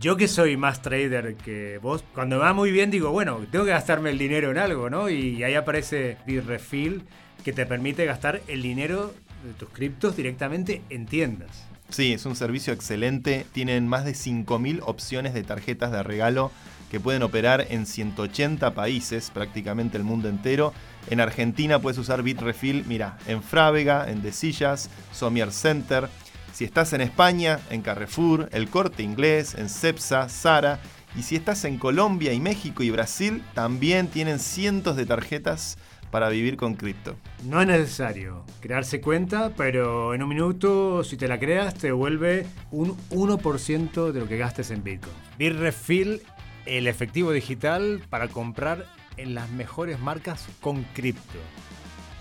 Yo que soy más trader que vos, cuando me va muy bien digo, bueno, tengo que gastarme el dinero en algo, ¿no? Y ahí aparece Bitrefill que te permite gastar el dinero de tus criptos directamente en tiendas. Sí, es un servicio excelente. Tienen más de 5.000 opciones de tarjetas de regalo que pueden operar en 180 países, prácticamente el mundo entero. En Argentina puedes usar Bitrefill, mira, en Frávega, en Desillas, Somier Center. Si estás en España, en Carrefour, El Corte Inglés, en Cepsa, Sara. Y si estás en Colombia y México y Brasil, también tienen cientos de tarjetas para vivir con cripto. No es necesario crearse cuenta, pero en un minuto, si te la creas, te devuelve un 1% de lo que gastes en Bitcoin. Bitrefill, el efectivo digital para comprar en las mejores marcas con cripto.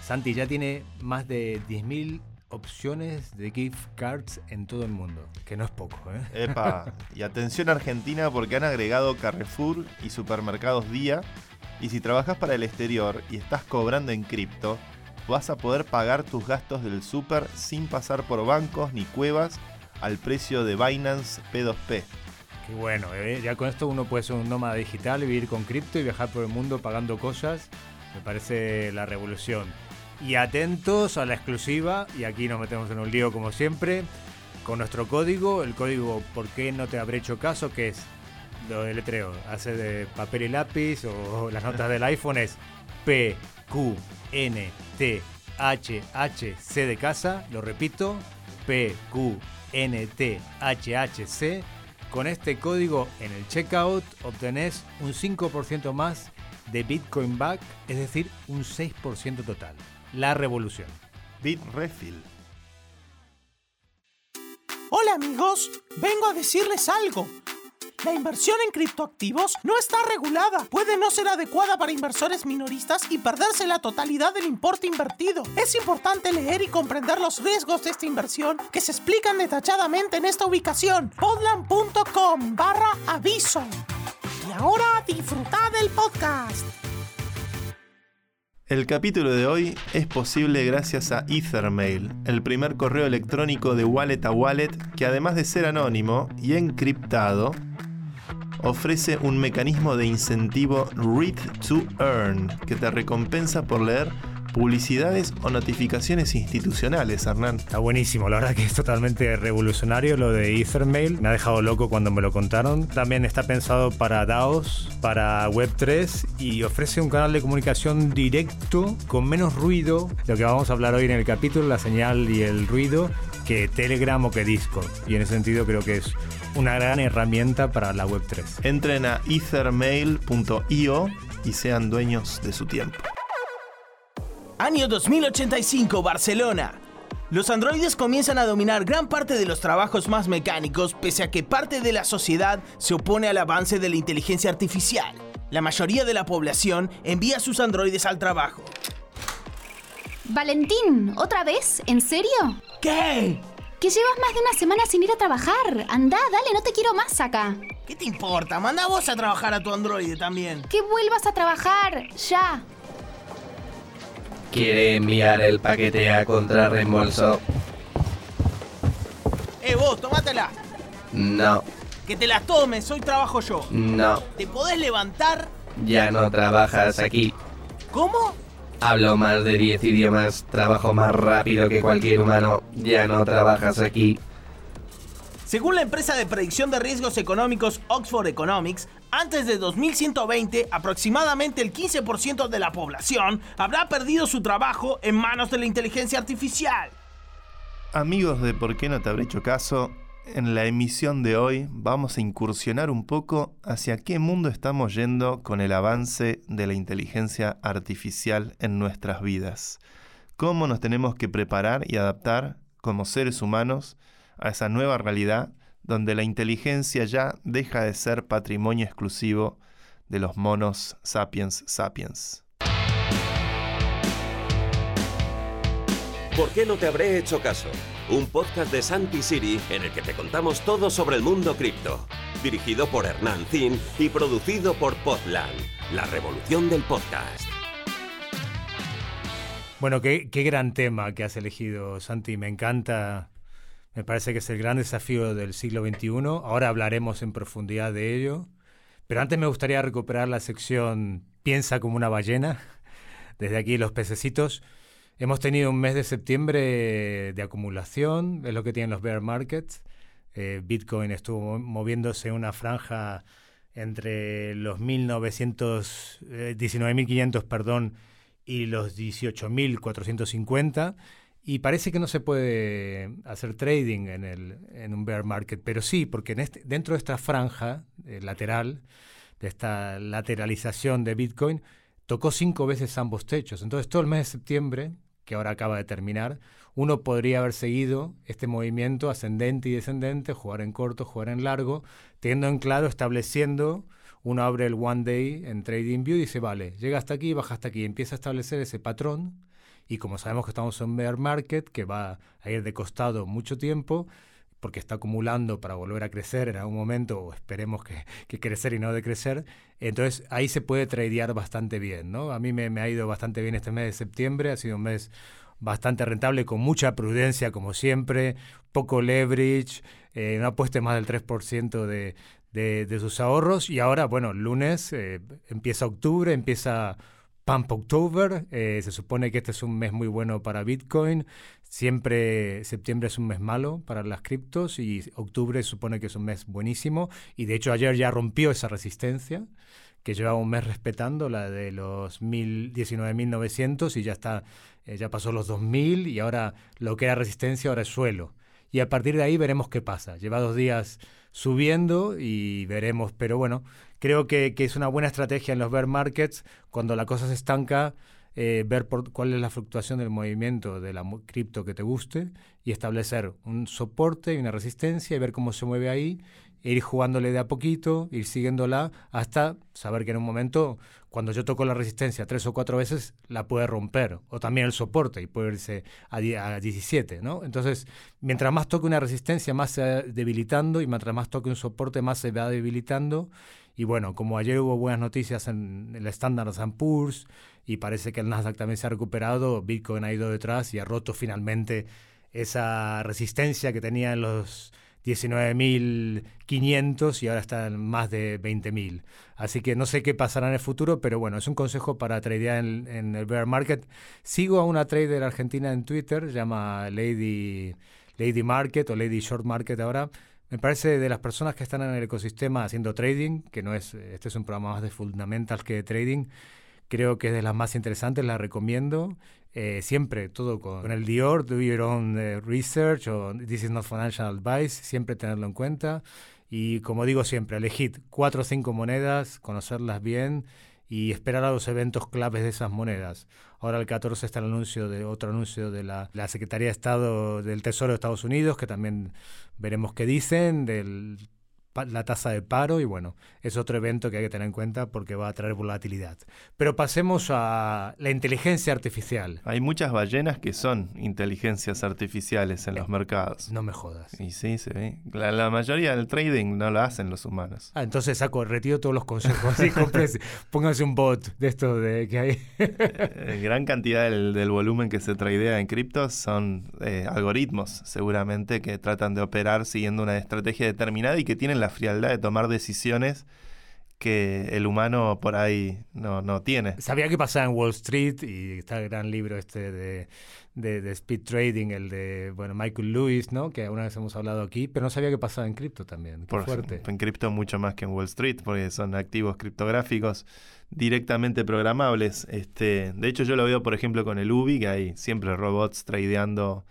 Santi ya tiene más de 10.000 opciones de gift cards en todo el mundo, que no es poco, ¿eh? Epa, y atención Argentina porque han agregado Carrefour y Supermercados Día y si trabajas para el exterior y estás cobrando en cripto, vas a poder pagar tus gastos del super sin pasar por bancos ni cuevas al precio de Binance P2P. Qué bueno, ¿eh? ya con esto uno puede ser un nómada digital, vivir con cripto y viajar por el mundo pagando cosas. Me parece la revolución. Y atentos a la exclusiva, y aquí nos metemos en un lío como siempre, con nuestro código, el código ¿Por qué no te habré hecho caso? que es lo de letreo, hace de papel y lápiz o las notas del iPhone es P, Q, N, T, H, H, C de casa, lo repito, P, Q, N, T, H, H, C. Con este código en el checkout obtenés un 5% más de Bitcoin Back, es decir, un 6% total. La revolución. Bitrefill. Hola amigos, vengo a decirles algo. La inversión en criptoactivos no está regulada, puede no ser adecuada para inversores minoristas y perderse la totalidad del importe invertido. Es importante leer y comprender los riesgos de esta inversión que se explican detalladamente en esta ubicación, podland.com barra aviso. Y ahora disfruta del podcast. El capítulo de hoy es posible gracias a Ethermail, el primer correo electrónico de wallet a wallet que además de ser anónimo y encriptado, ofrece un mecanismo de incentivo Read to Earn que te recompensa por leer publicidades o notificaciones institucionales, Hernán. Está buenísimo, la verdad que es totalmente revolucionario lo de Ethermail. Me ha dejado loco cuando me lo contaron. También está pensado para DAOs, para Web3 y ofrece un canal de comunicación directo con menos ruido, lo que vamos a hablar hoy en el capítulo, la señal y el ruido, que Telegram o que Discord. Y en ese sentido creo que es una gran herramienta para la Web3. Entren a ethermail.io y sean dueños de su tiempo. Año 2085, Barcelona. Los androides comienzan a dominar gran parte de los trabajos más mecánicos, pese a que parte de la sociedad se opone al avance de la inteligencia artificial. La mayoría de la población envía sus androides al trabajo. Valentín, ¿otra vez? ¿En serio? ¿Qué? Que llevas más de una semana sin ir a trabajar. Anda, dale, no te quiero más acá. ¿Qué te importa? Manda vos a trabajar a tu androide también. Que vuelvas a trabajar, ya. Quiere enviar el paquete a contrarreembolso. Eh, vos, tomátela. No, Que te las tomes, hoy trabajo yo. no, ¿Te podés levantar? ya no trabajas aquí. ¿Cómo? Hablo más de 10 idiomas, trabajo más rápido que cualquier humano. Ya no trabajas aquí. Según la empresa de predicción de riesgos económicos Oxford Economics, antes de 2120, aproximadamente el 15% de la población habrá perdido su trabajo en manos de la inteligencia artificial. Amigos de ¿Por qué no te habré hecho caso? En la emisión de hoy vamos a incursionar un poco hacia qué mundo estamos yendo con el avance de la inteligencia artificial en nuestras vidas. Cómo nos tenemos que preparar y adaptar como seres humanos a esa nueva realidad donde la inteligencia ya deja de ser patrimonio exclusivo de los monos sapiens sapiens. ¿Por qué no te habré hecho caso? Un podcast de Santi Siri en el que te contamos todo sobre el mundo cripto. Dirigido por Hernán Zin y producido por Podland, la revolución del podcast. Bueno, qué, qué gran tema que has elegido, Santi. Me encanta. Me parece que es el gran desafío del siglo XXI. Ahora hablaremos en profundidad de ello. Pero antes me gustaría recuperar la sección Piensa como una ballena. Desde aquí los pececitos. Hemos tenido un mes de septiembre de acumulación, es lo que tienen los bear markets. Eh, Bitcoin estuvo moviéndose una franja entre los 1900, 19.500, eh, perdón, y los 18.450 y parece que no se puede hacer trading en, el, en un bear market, pero sí, porque en este, dentro de esta franja eh, lateral, de esta lateralización de Bitcoin, tocó cinco veces ambos techos. Entonces todo el mes de septiembre, que ahora acaba de terminar, uno podría haber seguido este movimiento ascendente y descendente, jugar en corto, jugar en largo, teniendo en claro, estableciendo, uno abre el One Day en TradingView y dice, vale, llega hasta aquí, baja hasta aquí, empieza a establecer ese patrón y como sabemos que estamos en bear market, que va a ir de costado mucho tiempo, porque está acumulando para volver a crecer en algún momento, o esperemos que, que crecer y no decrecer, entonces ahí se puede tradear bastante bien, ¿no? A mí me, ha ido bastante bien este mes de septiembre, ha sido un mes bastante rentable, con mucha prudencia como siempre, poco leverage, eh, no apueste más del 3% de, de, de, sus ahorros y ahora, bueno, lunes eh, empieza octubre, empieza Pump October. Eh, se supone que este es un mes muy bueno para Bitcoin. Siempre septiembre es un mes malo para las criptos y octubre supone que es un mes buenísimo. Y de hecho ayer ya rompió esa resistencia que llevaba un mes respetando, la de los 19.900 y ya está, eh, ya pasó los 2.000 y ahora lo que era resistencia ahora es suelo. Y a partir de ahí veremos qué pasa. Lleva dos días subiendo y veremos, pero bueno, creo que, es una buena estrategia en los bear markets, cuando la cosa se estanca, eh, ver por cuál es la fluctuación del movimiento de la cripto que te guste y establecer un soporte y una resistencia y ver cómo se mueve ahí ir jugándole de a poquito, ir siguiéndola hasta saber que en un momento, cuando yo toco la resistencia tres o cuatro veces, la puede romper. O también el soporte y puede irse a, a 17, ¿no? Entonces, mientras más toque una resistencia, más se va debilitando y mientras más toque un soporte, más se va debilitando. Y bueno, como ayer hubo buenas noticias en el Standard Poor's y parece que el Nasdaq también se ha recuperado, Bitcoin ha ido detrás y ha roto finalmente esa resistencia que tenía en los 19.500 y ahora está en más de 20.000. Así que no sé qué pasará en el futuro, pero bueno, es un consejo para tradear en, el bear market. Sigo a una trader argentina en Twitter, llama Lady, Lady Market o Lady Short Market ahora. Me parece de las personas que están en el ecosistema haciendo trading, que no es, este es un programa más de fundamentals que de trading, creo que es de las más interesantes, la recomiendo. Eh, siempre todo con, el Dior, do your own eh, research o this is not financial advice, siempre tenerlo en cuenta. Y como digo siempre, elegid cuatro o cinco monedas, conocerlas bien y esperar a los eventos claves de esas monedas. Ahora el 14 está el anuncio de otro anuncio de la, la Secretaría de Estado del Tesoro de Estados Unidos, que también veremos qué dicen, del la tasa de paro y bueno, es otro evento que hay que tener en cuenta porque va a traer volatilidad. Pero pasemos a la inteligencia artificial. Hay muchas ballenas que son inteligencias artificiales en los mercados. No me jodas. Y sí, se ve. La, mayoría del trading no lo hacen los humanos. Ah, entonces saco, retiro todos los consejos. Así, pónganse un bot de esto de que hay. Eh, gran cantidad del, volumen que se tradea en criptos son eh, algoritmos, seguramente, que tratan de operar siguiendo una estrategia determinada y que tienen la la frialdad de tomar decisiones que el humano por ahí no, no tiene. Sabía que pasaba en Wall Street y está el gran libro este de, de, Speed Trading, el de bueno Michael Lewis, ¿no? que una vez hemos hablado aquí, pero no sabía que pasaba en cripto también. por fuerte. En cripto mucho más que en Wall Street, porque son activos criptográficos directamente programables. Este, de hecho, yo lo veo, por ejemplo, con el UBI, que hay siempre robots tradeando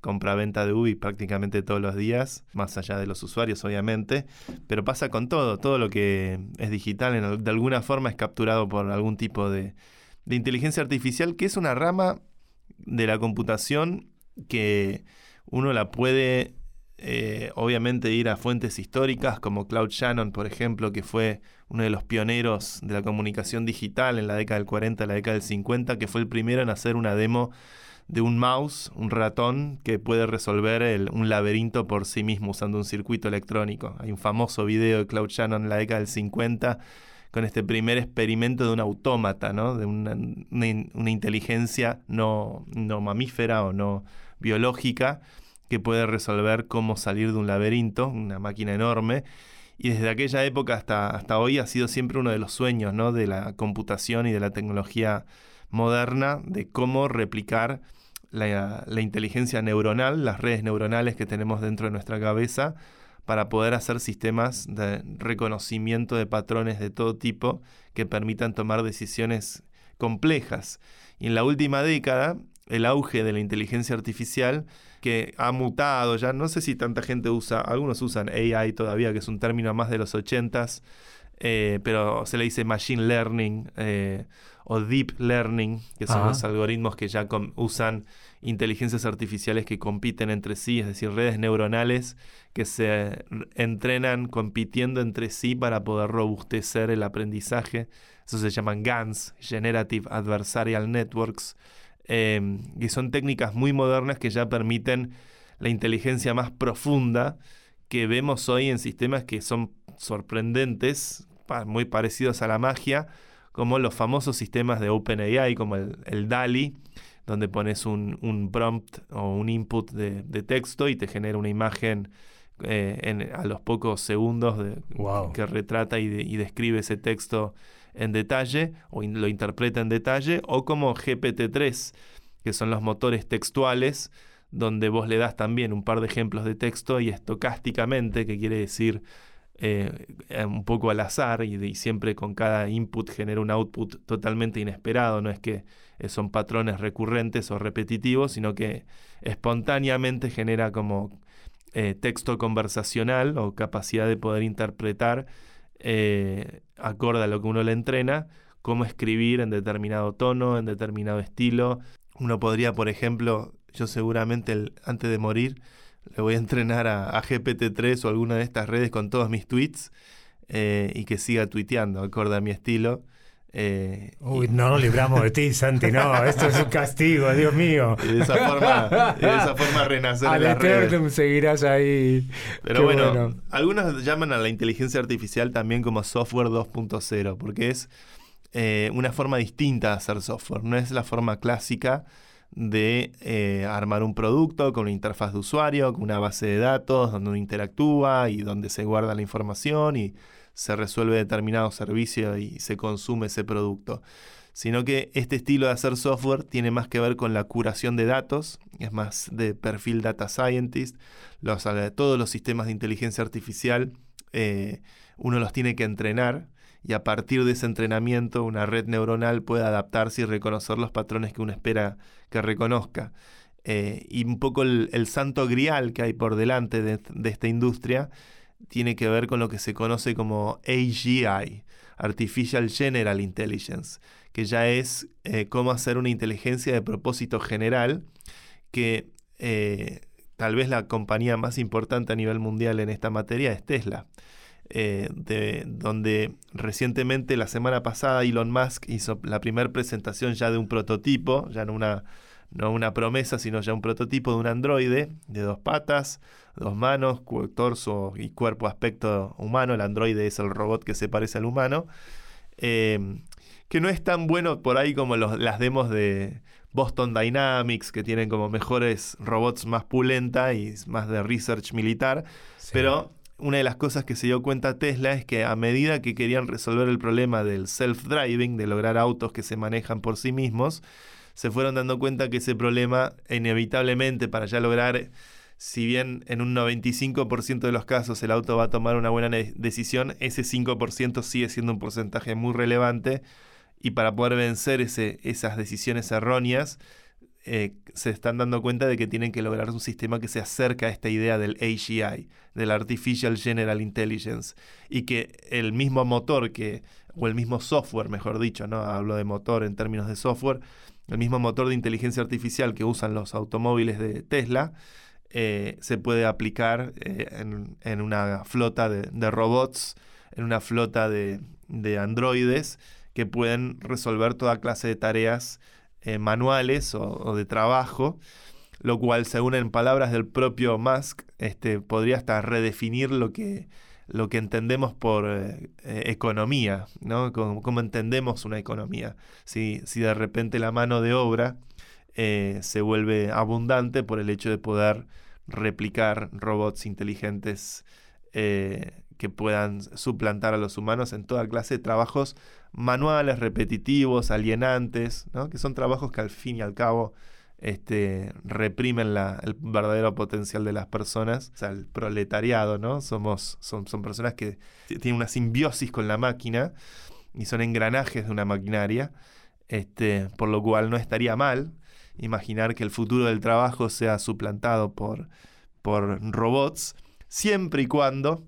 compra-venta de UBI prácticamente todos los días, más allá de los usuarios obviamente, pero pasa con todo, todo lo que es digital de alguna forma es capturado por algún tipo de, inteligencia artificial, que es una rama de la computación que uno la puede eh, obviamente ir a fuentes históricas como Claude Shannon, por ejemplo, que fue uno de los pioneros de la comunicación digital en la década del 40, la década del 50, que fue el primero en hacer una demo de un mouse, un ratón, que puede resolver un laberinto por sí mismo usando un circuito electrónico. Hay un famoso video de Claude Shannon en la década del 50 con este primer experimento de un autómata, ¿no? de una, inteligencia no, no mamífera o no biológica que puede resolver cómo salir de un laberinto, una máquina enorme. Y desde aquella época hasta, hasta hoy ha sido siempre uno de los sueños ¿no? de la computación y de la tecnología moderna, de cómo replicar la, inteligencia neuronal, las redes neuronales que tenemos dentro de nuestra cabeza, para poder hacer sistemas de reconocimiento de patrones de todo tipo que permitan tomar decisiones complejas. Y en la última década, el auge de la inteligencia artificial que ha mutado ya, no sé si tanta gente usa, algunos usan AI todavía, que es un término más de los 80s, eh, pero se le dice machine learning eh, o deep learning, que son los algoritmos que ya usan inteligencias artificiales que compiten entre sí, es decir, redes neuronales que se entrenan compitiendo entre sí para poder robustecer el aprendizaje. Eso se llaman GANs, Generative Adversarial Networks, eh, y son técnicas muy modernas que ya permiten la inteligencia más profunda que vemos hoy en sistemas que son sorprendentes, muy parecidos a la magia, como los famosos sistemas de OpenAI, como el, DALI, donde pones un, prompt o un input de, texto y te genera una imagen eh, a los pocos segundos de, que retrata y, describe ese texto en detalle o lo interpreta en detalle, o como GPT-3, que son los motores textuales, donde vos le das también un par de ejemplos de texto y estocásticamente, que quiere decir eh, un poco al azar y, siempre con cada input genera un output totalmente inesperado, no es que eh, son patrones recurrentes o repetitivos, sino que espontáneamente genera como eh, texto conversacional o capacidad de poder interpretar acorde a lo que uno le entrena, cómo escribir en determinado tono, en determinado estilo. Uno podría, por ejemplo, yo seguramente antes de morir, le voy a entrenar a, GPT-3 o alguna de estas redes con todos mis tweets eh, y que siga tuiteando acorde a mi estilo. Eh, Uy, no nos libramos de ti, Santi, no, esto es un castigo, Dios mío. Y de esa forma, de esa forma renacer en las redes. seguirás ahí. Pero bueno, algunos llaman a la inteligencia artificial también como software 2.0, porque es eh, una forma distinta de hacer software, no es la forma clásica de eh, armar un producto con una interfaz de usuario, con una base de datos donde uno interactúa y donde se guarda la información y se resuelve determinado servicio y se consume ese producto. Sino que este estilo de hacer software tiene más que ver con la curación de datos, es más de perfil data scientist. Los, todos los sistemas de inteligencia artificial eh, uno los tiene que entrenar y a partir de ese entrenamiento una red neuronal puede adaptarse y reconocer los patrones que uno espera que reconozca. Eh, y un poco el, santo grial que hay por delante de, esta industria tiene que ver con lo que se conoce como AGI, Artificial General Intelligence, que ya es eh, cómo hacer una inteligencia de propósito general que eh, tal vez la compañía más importante a nivel mundial en esta materia es Tesla. Eh, de, donde recientemente, la semana pasada, Elon Musk hizo la primera presentación ya de un prototipo, ya no una, no una promesa, sino ya un prototipo de un androide de dos patas, dos manos, torso y cuerpo aspecto humano. El androide es el robot que se parece al humano. Em, que no es tan bueno por ahí como los, las demos de Boston Dynamics, que tienen como mejores robots más pulenta y más de research militar. Pero una de las cosas que se dio cuenta Tesla es que a medida que querían resolver el problema del self-driving, de lograr autos que se manejan por sí mismos, se fueron dando cuenta que ese problema inevitablemente para ya lograr, si bien en un 95% de los casos el auto va a tomar una buena decisión, ese 5% sigue siendo un porcentaje muy relevante y para poder vencer ese, esas decisiones erróneas, eh, se están dando cuenta de que tienen que lograr un sistema que se acerca a esta idea del AGI, del Artificial General Intelligence, y que el mismo motor que, o el mismo software, mejor dicho, ¿no? Hablo de motor en términos de software, el mismo motor de inteligencia artificial que usan los automóviles de Tesla, eh, se puede aplicar eh, en, una flota de, robots, en una flota de, de androides que pueden resolver toda clase de tareas eh, manuales o, de trabajo, lo cual, según en palabras del propio Musk, este, podría hasta redefinir lo que, lo que entendemos por eh, eh, economía, ¿no? Cómo, entendemos una economía. Si, si de repente la mano de obra se vuelve abundante por el hecho de poder replicar robots inteligentes que puedan suplantar a los humanos en toda clase de trabajos manuales, repetitivos, alienantes, que son trabajos que al fin y al cabo este, reprimen la, el verdadero potencial de las personas, o sea, el proletariado, ¿no? Somos, son, son personas que tienen una simbiosis con la máquina y son engranajes de una maquinaria, este, por lo cual no estaría mal imaginar que el futuro del trabajo sea suplantado por, por robots, siempre y cuando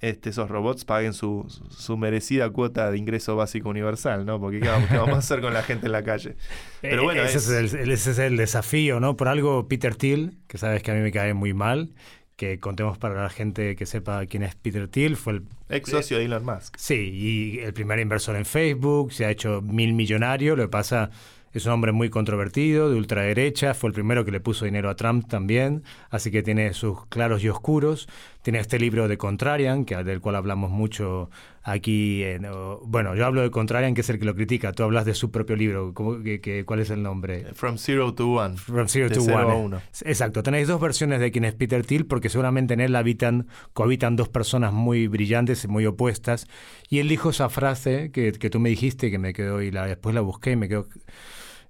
este, esos robots paguen su, su, merecida cuota de ingreso básico universal, ¿no? Porque ¿qué vamos, a hacer con la gente en la calle? Pero bueno, ese es, el, ese es el desafío, ¿no? Por algo Peter Thiel, que sabes que a mí me cae muy mal, que contemos para la gente que sepa quién es Peter Thiel, fue el... Ex socio de Elon Musk. Sí, y el primer inversor en Facebook, se ha hecho mil millonario, lo que pasa es un hombre muy controvertido, de ultraderecha, fue el primero que le puso dinero a Trump también, así que tiene sus claros y oscuros. Tiene este libro de Contrarian, que, del cual hablamos mucho aquí. En, bueno, yo hablo de Contrarian, que es el que lo critica. Tú hablas de su propio libro. que, cuál es el nombre? From Zero to One. From Zero to One. Exacto. Tenéis dos versiones de quién es Peter Thiel, porque seguramente en él habitan, cohabitan dos personas muy brillantes y muy opuestas. Y él dijo esa frase que, que tú me dijiste, que me quedó y la, después la busqué y me quedó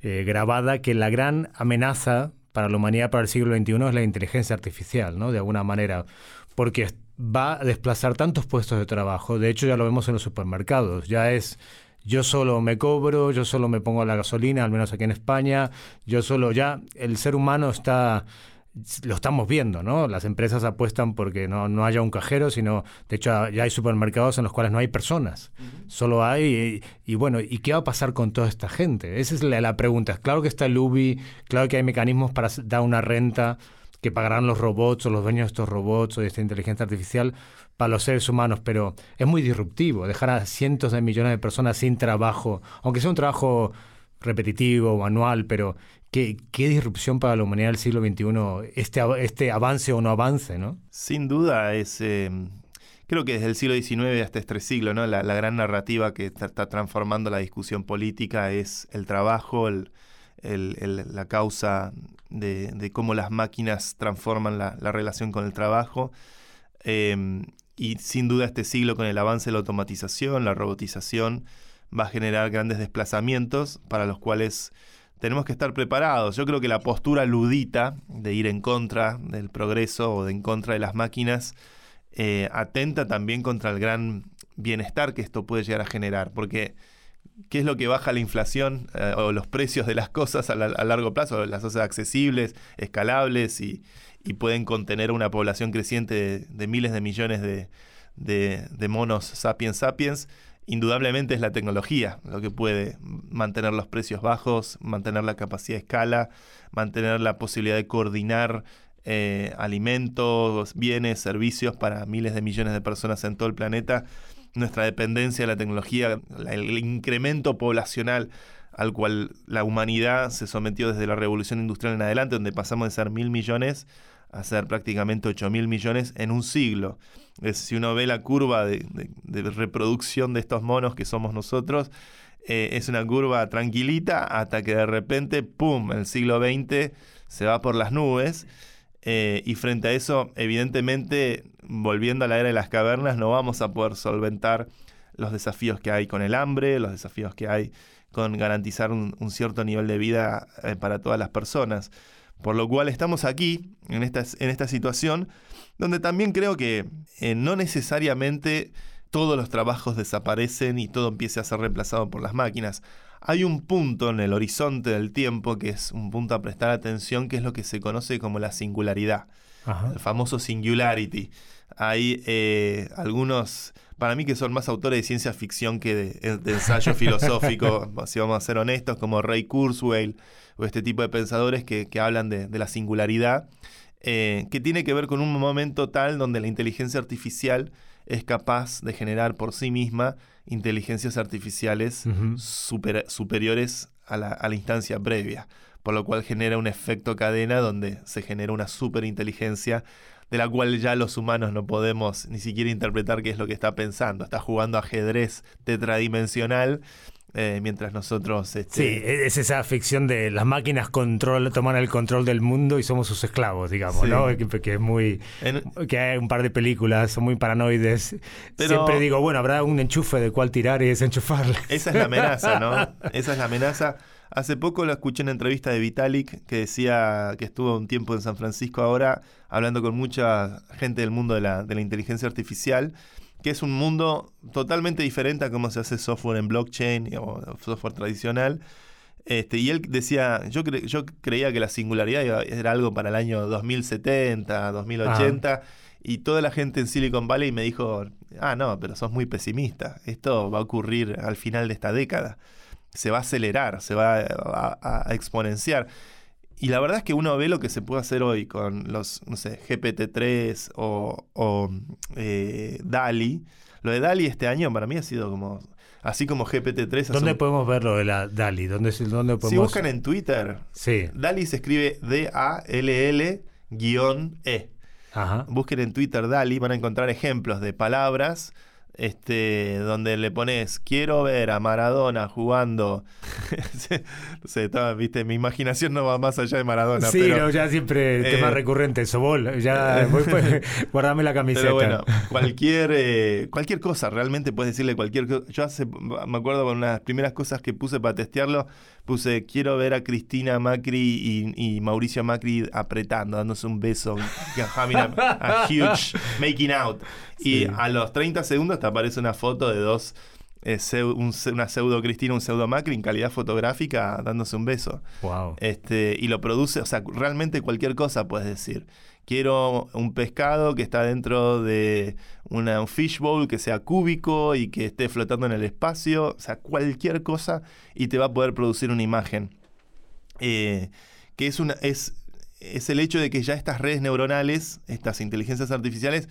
eh, grabada que la gran amenaza para la humanidad para el siglo XXI es la inteligencia artificial, ¿no? De alguna manera, porque va a desplazar tantos puestos de trabajo. De hecho, ya lo vemos en los supermercados. Ya es yo solo me cobro, yo solo me pongo la gasolina, al menos aquí en España, yo solo ya, el ser humano está lo estamos viendo, ¿no? Las empresas apuestan porque no, no haya un cajero, sino, de hecho, ya hay supermercados en los cuales no hay personas, solo hay, y, bueno, ¿y qué va a pasar con toda esta gente? Esa es la, pregunta. Claro que está el UBI, claro que hay mecanismos para dar una renta que pagarán los robots o los dueños de estos robots o de esta inteligencia artificial para los seres humanos, pero es muy disruptivo dejar a cientos de millones de personas sin trabajo, aunque sea un trabajo repetitivo, manual, pero qué, qué disrupción para la humanidad del siglo XXI este, este avance o no avance, ¿no? Sin duda es... Eh, creo que desde el siglo XIX hasta este siglo, ¿no? La, gran narrativa que está, transformando la discusión política es el trabajo, el, la causa de, cómo las máquinas transforman la, relación con el trabajo. Em, y sin duda este siglo con el avance de la automatización, la robotización, va a generar grandes desplazamientos para los cuales tenemos que estar preparados. Yo creo que la postura ludita de ir en contra del progreso o de en contra de las máquinas eh, atenta también contra el gran bienestar que esto puede llegar a generar, porque ¿qué es lo que baja la inflación eh, o los precios de las cosas a, largo plazo? Las cosas accesibles, escalables y, pueden contener una población creciente de, miles de millones de, de monos sapiens sapiens indudablemente es la tecnología lo que puede mantener los precios bajos, mantener la capacidad de escala, mantener la posibilidad de coordinar eh, alimentos, bienes, servicios para miles de millones de personas en todo el planeta. Nuestra dependencia de la tecnología, el incremento poblacional al cual la humanidad se sometió desde la revolución industrial en adelante, donde pasamos de ser mil millones a ser prácticamente 8 mil millones en un siglo. Es, si uno ve la curva de, reproducción de estos monos que somos nosotros, eh, es una curva tranquilita hasta que de repente, ¡pum!, el siglo XX se va por las nubes. Eh, y frente a eso, evidentemente, volviendo a la era de las cavernas, no vamos a poder solventar los desafíos que hay con el hambre, los desafíos que hay con garantizar un, cierto nivel de vida eh, para todas las personas. Por lo cual estamos aquí, en esta, en esta situación, donde también creo que eh, no necesariamente todos los trabajos desaparecen y todo empieza a ser reemplazado por las máquinas. Hay un punto en el horizonte del tiempo que es un punto a prestar atención, que es lo que se conoce como la singularidad, el famoso singularity. Hay eh, algunos, para mí que son más autores de ciencia ficción que de, de ensayo filosófico, si vamos a ser honestos, como Ray Kurzweil, o este tipo de pensadores que, hablan de, la singularidad, eh, que tiene que ver con un momento tal donde la inteligencia artificial es capaz de generar por sí misma inteligencias artificiales superiores a la, a la, instancia previa, por lo cual genera un efecto cadena donde se genera una superinteligencia de la cual ya los humanos no podemos ni siquiera interpretar qué es lo que está pensando. Está jugando ajedrez tetradimensional eh, mientras nosotros... Este, Sí, es esa ficción de las máquinas control, toman el control del mundo y somos sus esclavos, digamos, Sí. ¿no? Que, que es muy... en- Que hay un par de películas, son muy paranoides. Pero- Siempre digo, bueno, habrá un enchufe de cuál tirar y desenchufarle. Esa es la amenaza, ¿no? Esa es la amenaza. Hace poco lo escuché en una entrevista de Vitalik que decía que estuvo un tiempo en San Francisco ahora hablando con mucha gente del mundo de la, de la inteligencia artificial, que es un mundo totalmente diferente a cómo se hace software en blockchain o software tradicional. Este, y él decía, yo, cre- yo creía que la singularidad iba- era algo para el año 2070, 2080, y toda la gente en Silicon Valley me dijo, ah, no, pero sos muy pesimista, esto va a ocurrir al final de esta década, se va a acelerar, se va a, a- a exponenciar. Y la verdad es que uno ve lo que se puede hacer hoy con los, no sé, GPT-3 o, o, eh, DALI. Lo de DALI este año para mí ha sido como, así como GPT-3. hace ¿Dónde un- podemos ver lo de la DALI? ¿Dónde, dónde podemos...? si buscan en Twitter, Sí, DALI se escribe D-A-L-L-E. ajá. Busquen en Twitter DALI, van a encontrar ejemplos de palabras este, donde le pones quiero ver a Maradona jugando. no sé, estaba, viste, mi imaginación no va más allá de Maradona. sí, pero, no, ya siempre eh, tema recurrente, Sobol. Ya, voy, pues, guardame la camiseta. Pero bueno, cualquier, eh, cualquier cosa, realmente puedes decirle cualquier cosa. Yo hace, me acuerdo con unas primeras cosas que puse para testearlo, puse quiero ver a Cristina Macri y, y Mauricio Macri apretando, dándose un beso, having a, a huge making out. Y a los 30 segundos te aparece una foto de dos, eh, una pseudo Cristina, un pseudo Macri en calidad fotográfica dándose un beso. Wow. Este, y lo produce, o sea, realmente cualquier cosa puedes decir. Quiero un pescado que está dentro de una, un fishbowl que sea cúbico y que esté flotando en el espacio. O sea, cualquier cosa y te va a poder producir una imagen. Eh, que es, el hecho de que ya estas redes neuronales, estas inteligencias artificiales,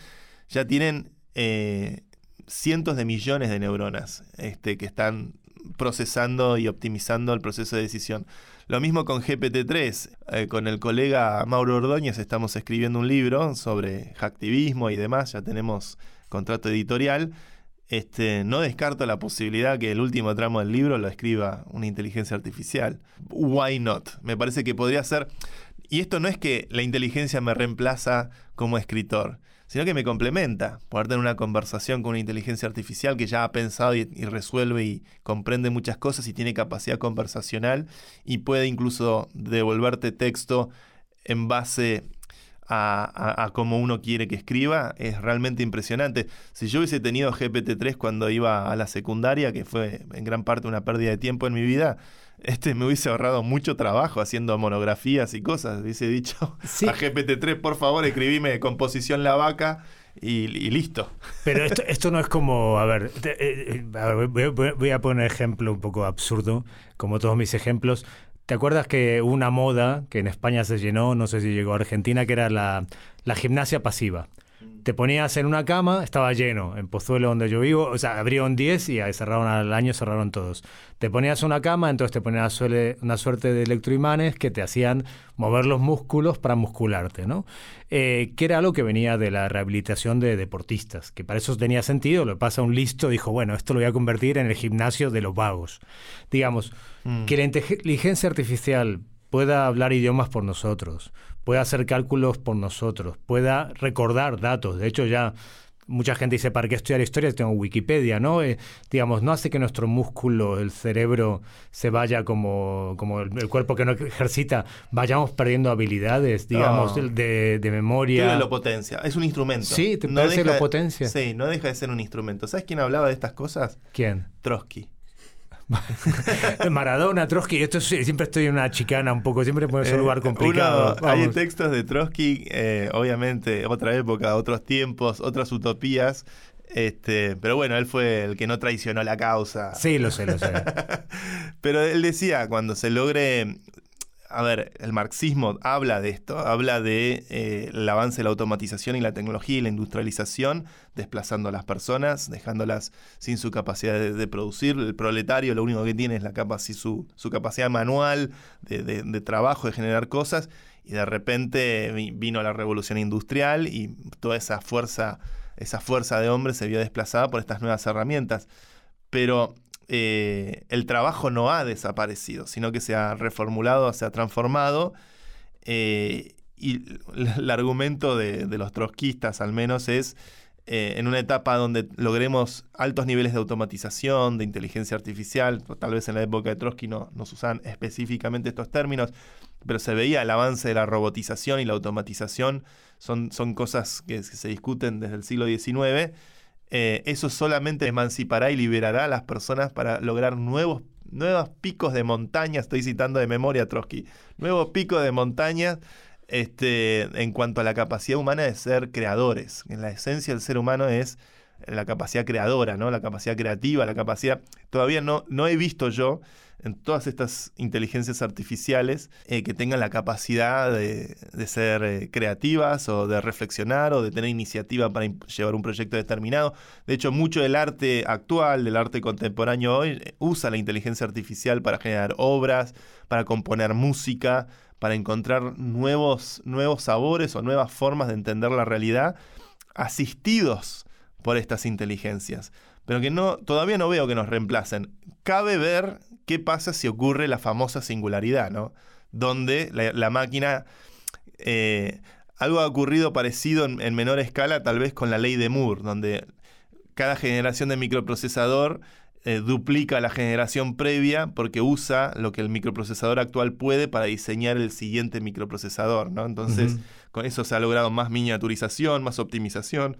ya tienen eh, cientos de millones de neuronas este, que están procesando y optimizando el proceso de decisión. Lo mismo con GPT-3. Eh, con el colega Mauro Ordóñez estamos escribiendo un libro sobre hacktivismo y demás. Ya tenemos contrato editorial. Este, no descarto la posibilidad que el último tramo del libro lo escriba una inteligencia artificial. Why not? Me parece que podría ser... Y esto no es que la inteligencia me reemplaza como escritor, sino que me complementa. Poder tener una conversación con una inteligencia artificial que ya ha pensado y, resuelve y comprende muchas cosas y tiene capacidad conversacional y puede incluso devolverte texto en base a, a- a cómo uno quiere que escriba, es realmente impresionante. Si yo hubiese tenido GPT-3 cuando iba a la secundaria, que fue en gran parte una pérdida de tiempo en mi vida, este me hubiese ahorrado mucho trabajo haciendo monografías y cosas. Hubiese dicho Sí. a GPT-3, por favor, escribime composición la vaca y, y listo. Pero esto, esto no es como, a ver, te- eh, eh, a ver, voy, voy- voy a poner un ejemplo un poco absurdo, como todos mis ejemplos. ¿Te acuerdas que hubo una moda que en España se llenó, no sé si llegó a Argentina, que era la, la gimnasia pasiva? Te ponías en una cama, estaba lleno, en Pozuelo donde yo vivo, o sea, abrieron 10 y cerraron al año, cerraron todos. Te ponías una cama, entonces te ponías una suerte de electroimanes que te hacían mover los músculos para muscularte, ¿no? Eh, que era algo que venía de la rehabilitación de deportistas, que para eso tenía sentido, lo pasa un listo, dijo, bueno, esto lo voy a convertir en el gimnasio de los vagos. Digamos, que la inteligencia artificial pueda hablar idiomas por nosotros, pueda hacer cálculos por nosotros, pueda recordar datos. De hecho, ya mucha gente dice, ¿para qué estudiar historia? Tengo Wikipedia, ¿no? Eh, digamos, no hace que nuestro músculo, el cerebro, se vaya como, como el, el cuerpo que no ejercita, vayamos perdiendo habilidades, digamos, No. de, de memoria. lo potencia. Es un instrumento. Sí, ¿te parece lo potencia? Sí, no deja de ser un instrumento. ¿Sabes quién hablaba de estas cosas? ¿Quién? Trotsky. Maradona, Trotsky, esto sí, siempre estoy en una chicana un poco, siempre puede ser un lugar Eh, complicado. uno- hay textos de Trotsky, eh, obviamente, otra época, otros tiempos, otras utopías. Este, pero bueno, él fue el que no traicionó la causa. Sí, lo sé, lo sé. Pero él decía, cuando se logre, a ver, el marxismo habla de esto, habla de eh, el avance de la automatización y la tecnología y la industrialización, desplazando a las personas, dejándolas sin su capacidad de, producir. El proletario lo único que tiene es la capaci- su, su capacidad manual de, de- de trabajo, de generar cosas, y de repente vi- vino la revolución industrial y toda esa fuerza, esa fuerza de hombres se vio desplazada por estas nuevas herramientas. Pero eh, el trabajo no ha desaparecido, sino que se ha reformulado, se ha transformado. Eh, y el argumento de, los trotskistas al menos es eh, en una etapa donde logremos altos niveles de automatización, de inteligencia artificial, tal vez en la época de Trotsky no, no se usan específicamente estos términos, pero se veía el avance de la robotización y la automatización, son, son cosas que, se discuten desde el siglo XIX, eh, eso solamente emancipará y liberará a las personas para lograr nuevos, nuevos picos de montaña, estoy citando de memoria Trotsky, nuevos picos de montañas este, en cuanto a la capacidad humana de ser creadores. En la esencia del ser humano es la capacidad creadora, ¿no? La capacidad creativa, la capacidad. Todavía no, no he visto yo en todas estas inteligencias artificiales eh, que tengan la capacidad de, ser eh, creativas o de reflexionar o de tener iniciativa para llevar un proyecto determinado. De hecho, mucho del arte actual, del arte contemporáneo hoy, eh, usa la inteligencia artificial para generar obras, para componer música, para encontrar nuevos, nuevos sabores o nuevas formas de entender la realidad asistidos por estas inteligencias. Pero que no, todavía no veo que nos reemplacen. Cabe ver qué pasa si ocurre la famosa singularidad, ¿no? Donde la, máquina... Eh, algo ha ocurrido parecido en, en, menor escala, tal vez con la ley de Moore, donde cada generación de microprocesador eh, duplica la generación previa porque usa lo que el microprocesador actual puede para diseñar el siguiente microprocesador, ¿no? Entonces, con eso se ha logrado más miniaturización, más optimización,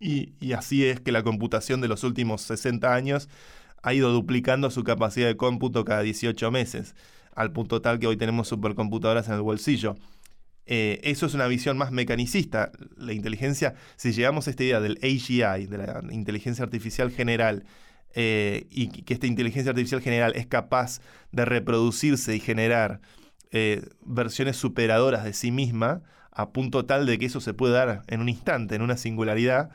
y, así es que la computación de los últimos 60 años ha ido duplicando su capacidad de cómputo cada 18 meses, al punto tal que hoy tenemos supercomputadoras en el bolsillo. Eh, eso es una visión más mecanicista. La inteligencia, si llegamos a esta idea del AGI, de la inteligencia artificial general, eh, y que esta inteligencia artificial general es capaz de reproducirse y generar eh, versiones superadoras de sí misma, a punto tal de que eso se puede dar en un instante, en una singularidad,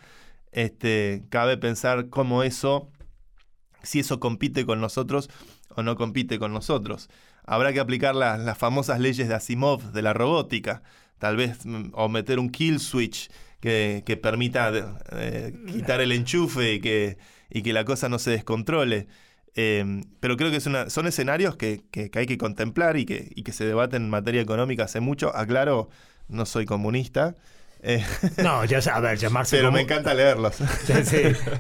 este, cabe pensar cómo eso, si eso compite con nosotros o no compite con nosotros. Habrá que aplicar las famosas leyes de Asimov de la robótica, tal vez, mm, o meter un kill switch que, permita eh, quitar el enchufe y que y que la cosa no se descontrole. Em, pero creo que son escenarios que, que, hay que contemplar y que, y que se debaten en materia económica hace mucho. Aclaro, no soy comunista, eh, no, ya, a ver, llamarse. Pero me encanta leerlos.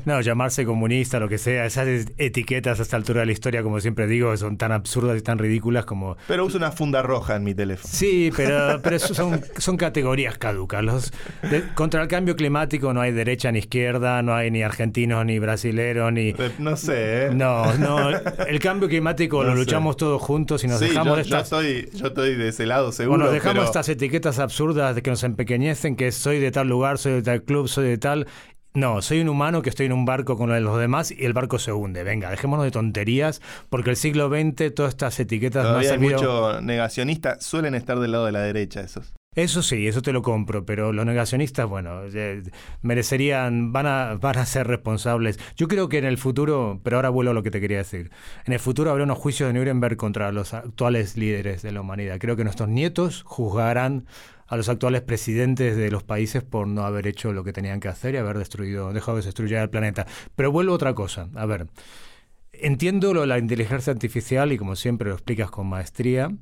No, llamarse comunista, lo que sea, esas etiquetas a esta altura de la historia, como siempre digo, son tan absurdas y tan ridículas como. Pero uso una funda roja en mi teléfono. Sí, pero, pero son, son categorías caducas. Los, contra el cambio climático no hay derecha ni izquierda, no hay ni argentinos ni brasileros ni. No sé, ¿eh? No, no. El cambio climático lo luchamos todos juntos y nos dejamos yo, estas. Yo estoy, yo estoy de ese lado, seguro. Bueno, dejamos estas etiquetas absurdas de que nos empequeñecen, que soy de tal lugar, soy de tal club, soy de tal. No, soy un humano que estoy en un barco con los demás y el barco se hunde. Venga, dejémonos de tonterías, porque el siglo XX, todas estas etiquetas Todavía hay muchos negacionistas, suelen estar del lado de la derecha esos. Eso sí, eso te lo compro, pero los negacionistas, bueno, eh, merecerían, van a, van a ser responsables. Yo creo que en el futuro, pero ahora vuelvo a lo que te quería decir, en el futuro habrá unos juicios de Nuremberg contra los actuales líderes de la humanidad. Creo que nuestros nietos juzgarán a los actuales presidentes de los países por no haber hecho lo que tenían que hacer y haber destruido, dejado que se destruyera el planeta. Pero vuelvo a otra cosa. A ver, entiendo lo de la inteligencia artificial y como siempre lo explicas con maestría.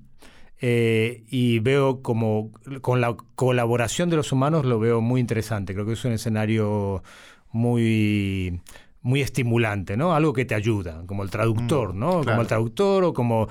Eh, y veo como con la colaboración de los humanos lo veo muy interesante. Creo que es un escenario muy muy estimulante, ¿no? Algo que te ayuda, como el traductor, mm, ¿no? Como el traductor o como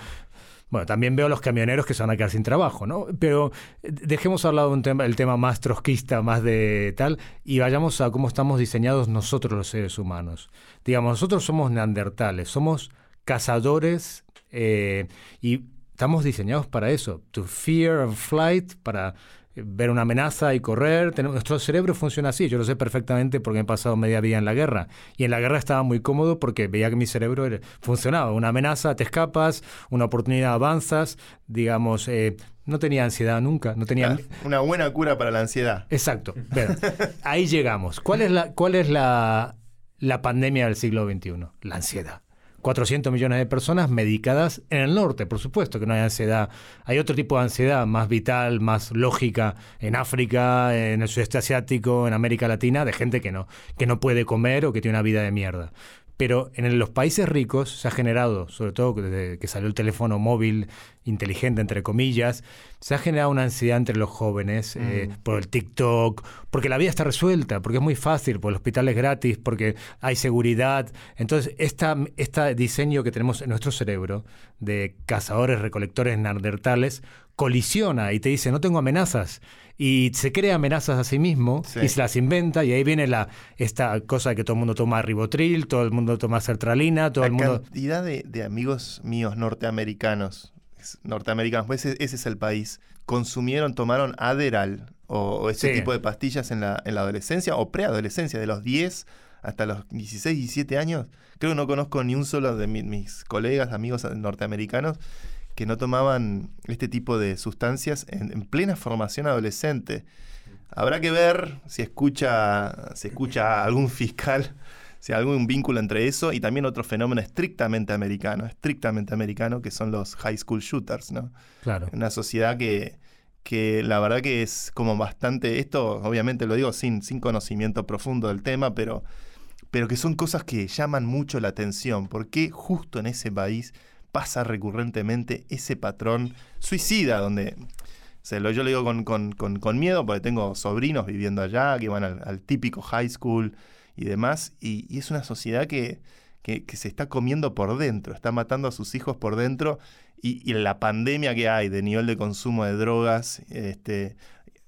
bueno, también veo los camioneros que se van a quedar sin trabajo, ¿no? Pero eh, dejemos hablar un tema, el tema más trotskista, más de tal, y vayamos a cómo estamos diseñados nosotros los seres humanos. Digamos, nosotros somos neandertales, somos cazadores eh, y estamos diseñados para eso, to fear and flight, para ver una amenaza y correr. nuestro cerebro funciona así, yo lo sé perfectamente porque he pasado media vida en la guerra. Y en la guerra estaba muy cómodo porque veía que mi cerebro funcionaba. Una amenaza, te escapas, una oportunidad, avanzas. Digamos, eh, no tenía ansiedad nunca. No tenía... Una buena cura para la ansiedad. Exacto. ahí llegamos. ¿Cuál es, la, cuál es la, la pandemia del siglo XXI? La ansiedad. 400 millones de personas medicadas en el norte, por supuesto que no hay ansiedad. Hay otro tipo de ansiedad más vital, más lógica en África, en el sudeste asiático, en América Latina, de gente que no, que no puede comer o que tiene una vida de mierda. Pero en los países ricos se ha generado, sobre todo desde que salió el teléfono móvil inteligente, entre comillas, se ha generado una ansiedad entre los jóvenes eh, Mm. por el TikTok, porque la vida está resuelta, porque es muy fácil, porque el hospital es gratis, porque hay seguridad. Entonces, esta, este diseño que tenemos en nuestro cerebro de cazadores, recolectores neandertales, colisiona y te dice, no tengo amenazas. Y se crea amenazas a sí mismo Sí. y se las inventa y ahí viene la, esta cosa de que todo el mundo toma ribotril, todo el mundo toma sertralina, todo la el mundo... cantidad de, de amigos míos norteamericanos, norteamericanos, pues ese, ese es el país, consumieron, tomaron Adderall o, o ese Sí. tipo de pastillas en la, en la adolescencia o preadolescencia, de los 10 hasta los 16, 17 años. Creo que no conozco ni un solo de mi- mis colegas, amigos norteamericanos que no tomaban este tipo de sustancias en, en plena formación adolescente. Habrá que ver si escucha, si escucha algún fiscal, si hay algún vínculo entre eso y también otro fenómeno estrictamente americano, estrictamente americano, que son los high school shooters, ¿no? Claro. Una sociedad que, que la verdad que es como bastante, esto obviamente lo digo sin, sin conocimiento profundo del tema, pero, pero que son cosas que llaman mucho la atención. ¿Por qué justo en ese país pasa recurrentemente ese patrón suicida donde... Se lo, yo lo digo con, con- con- con miedo porque tengo sobrinos viviendo allá que van al, típico high school y demás. Y, y es una sociedad que, que- que se está comiendo por dentro, está matando a sus hijos por dentro. Y, y la pandemia que hay de nivel de consumo de drogas este,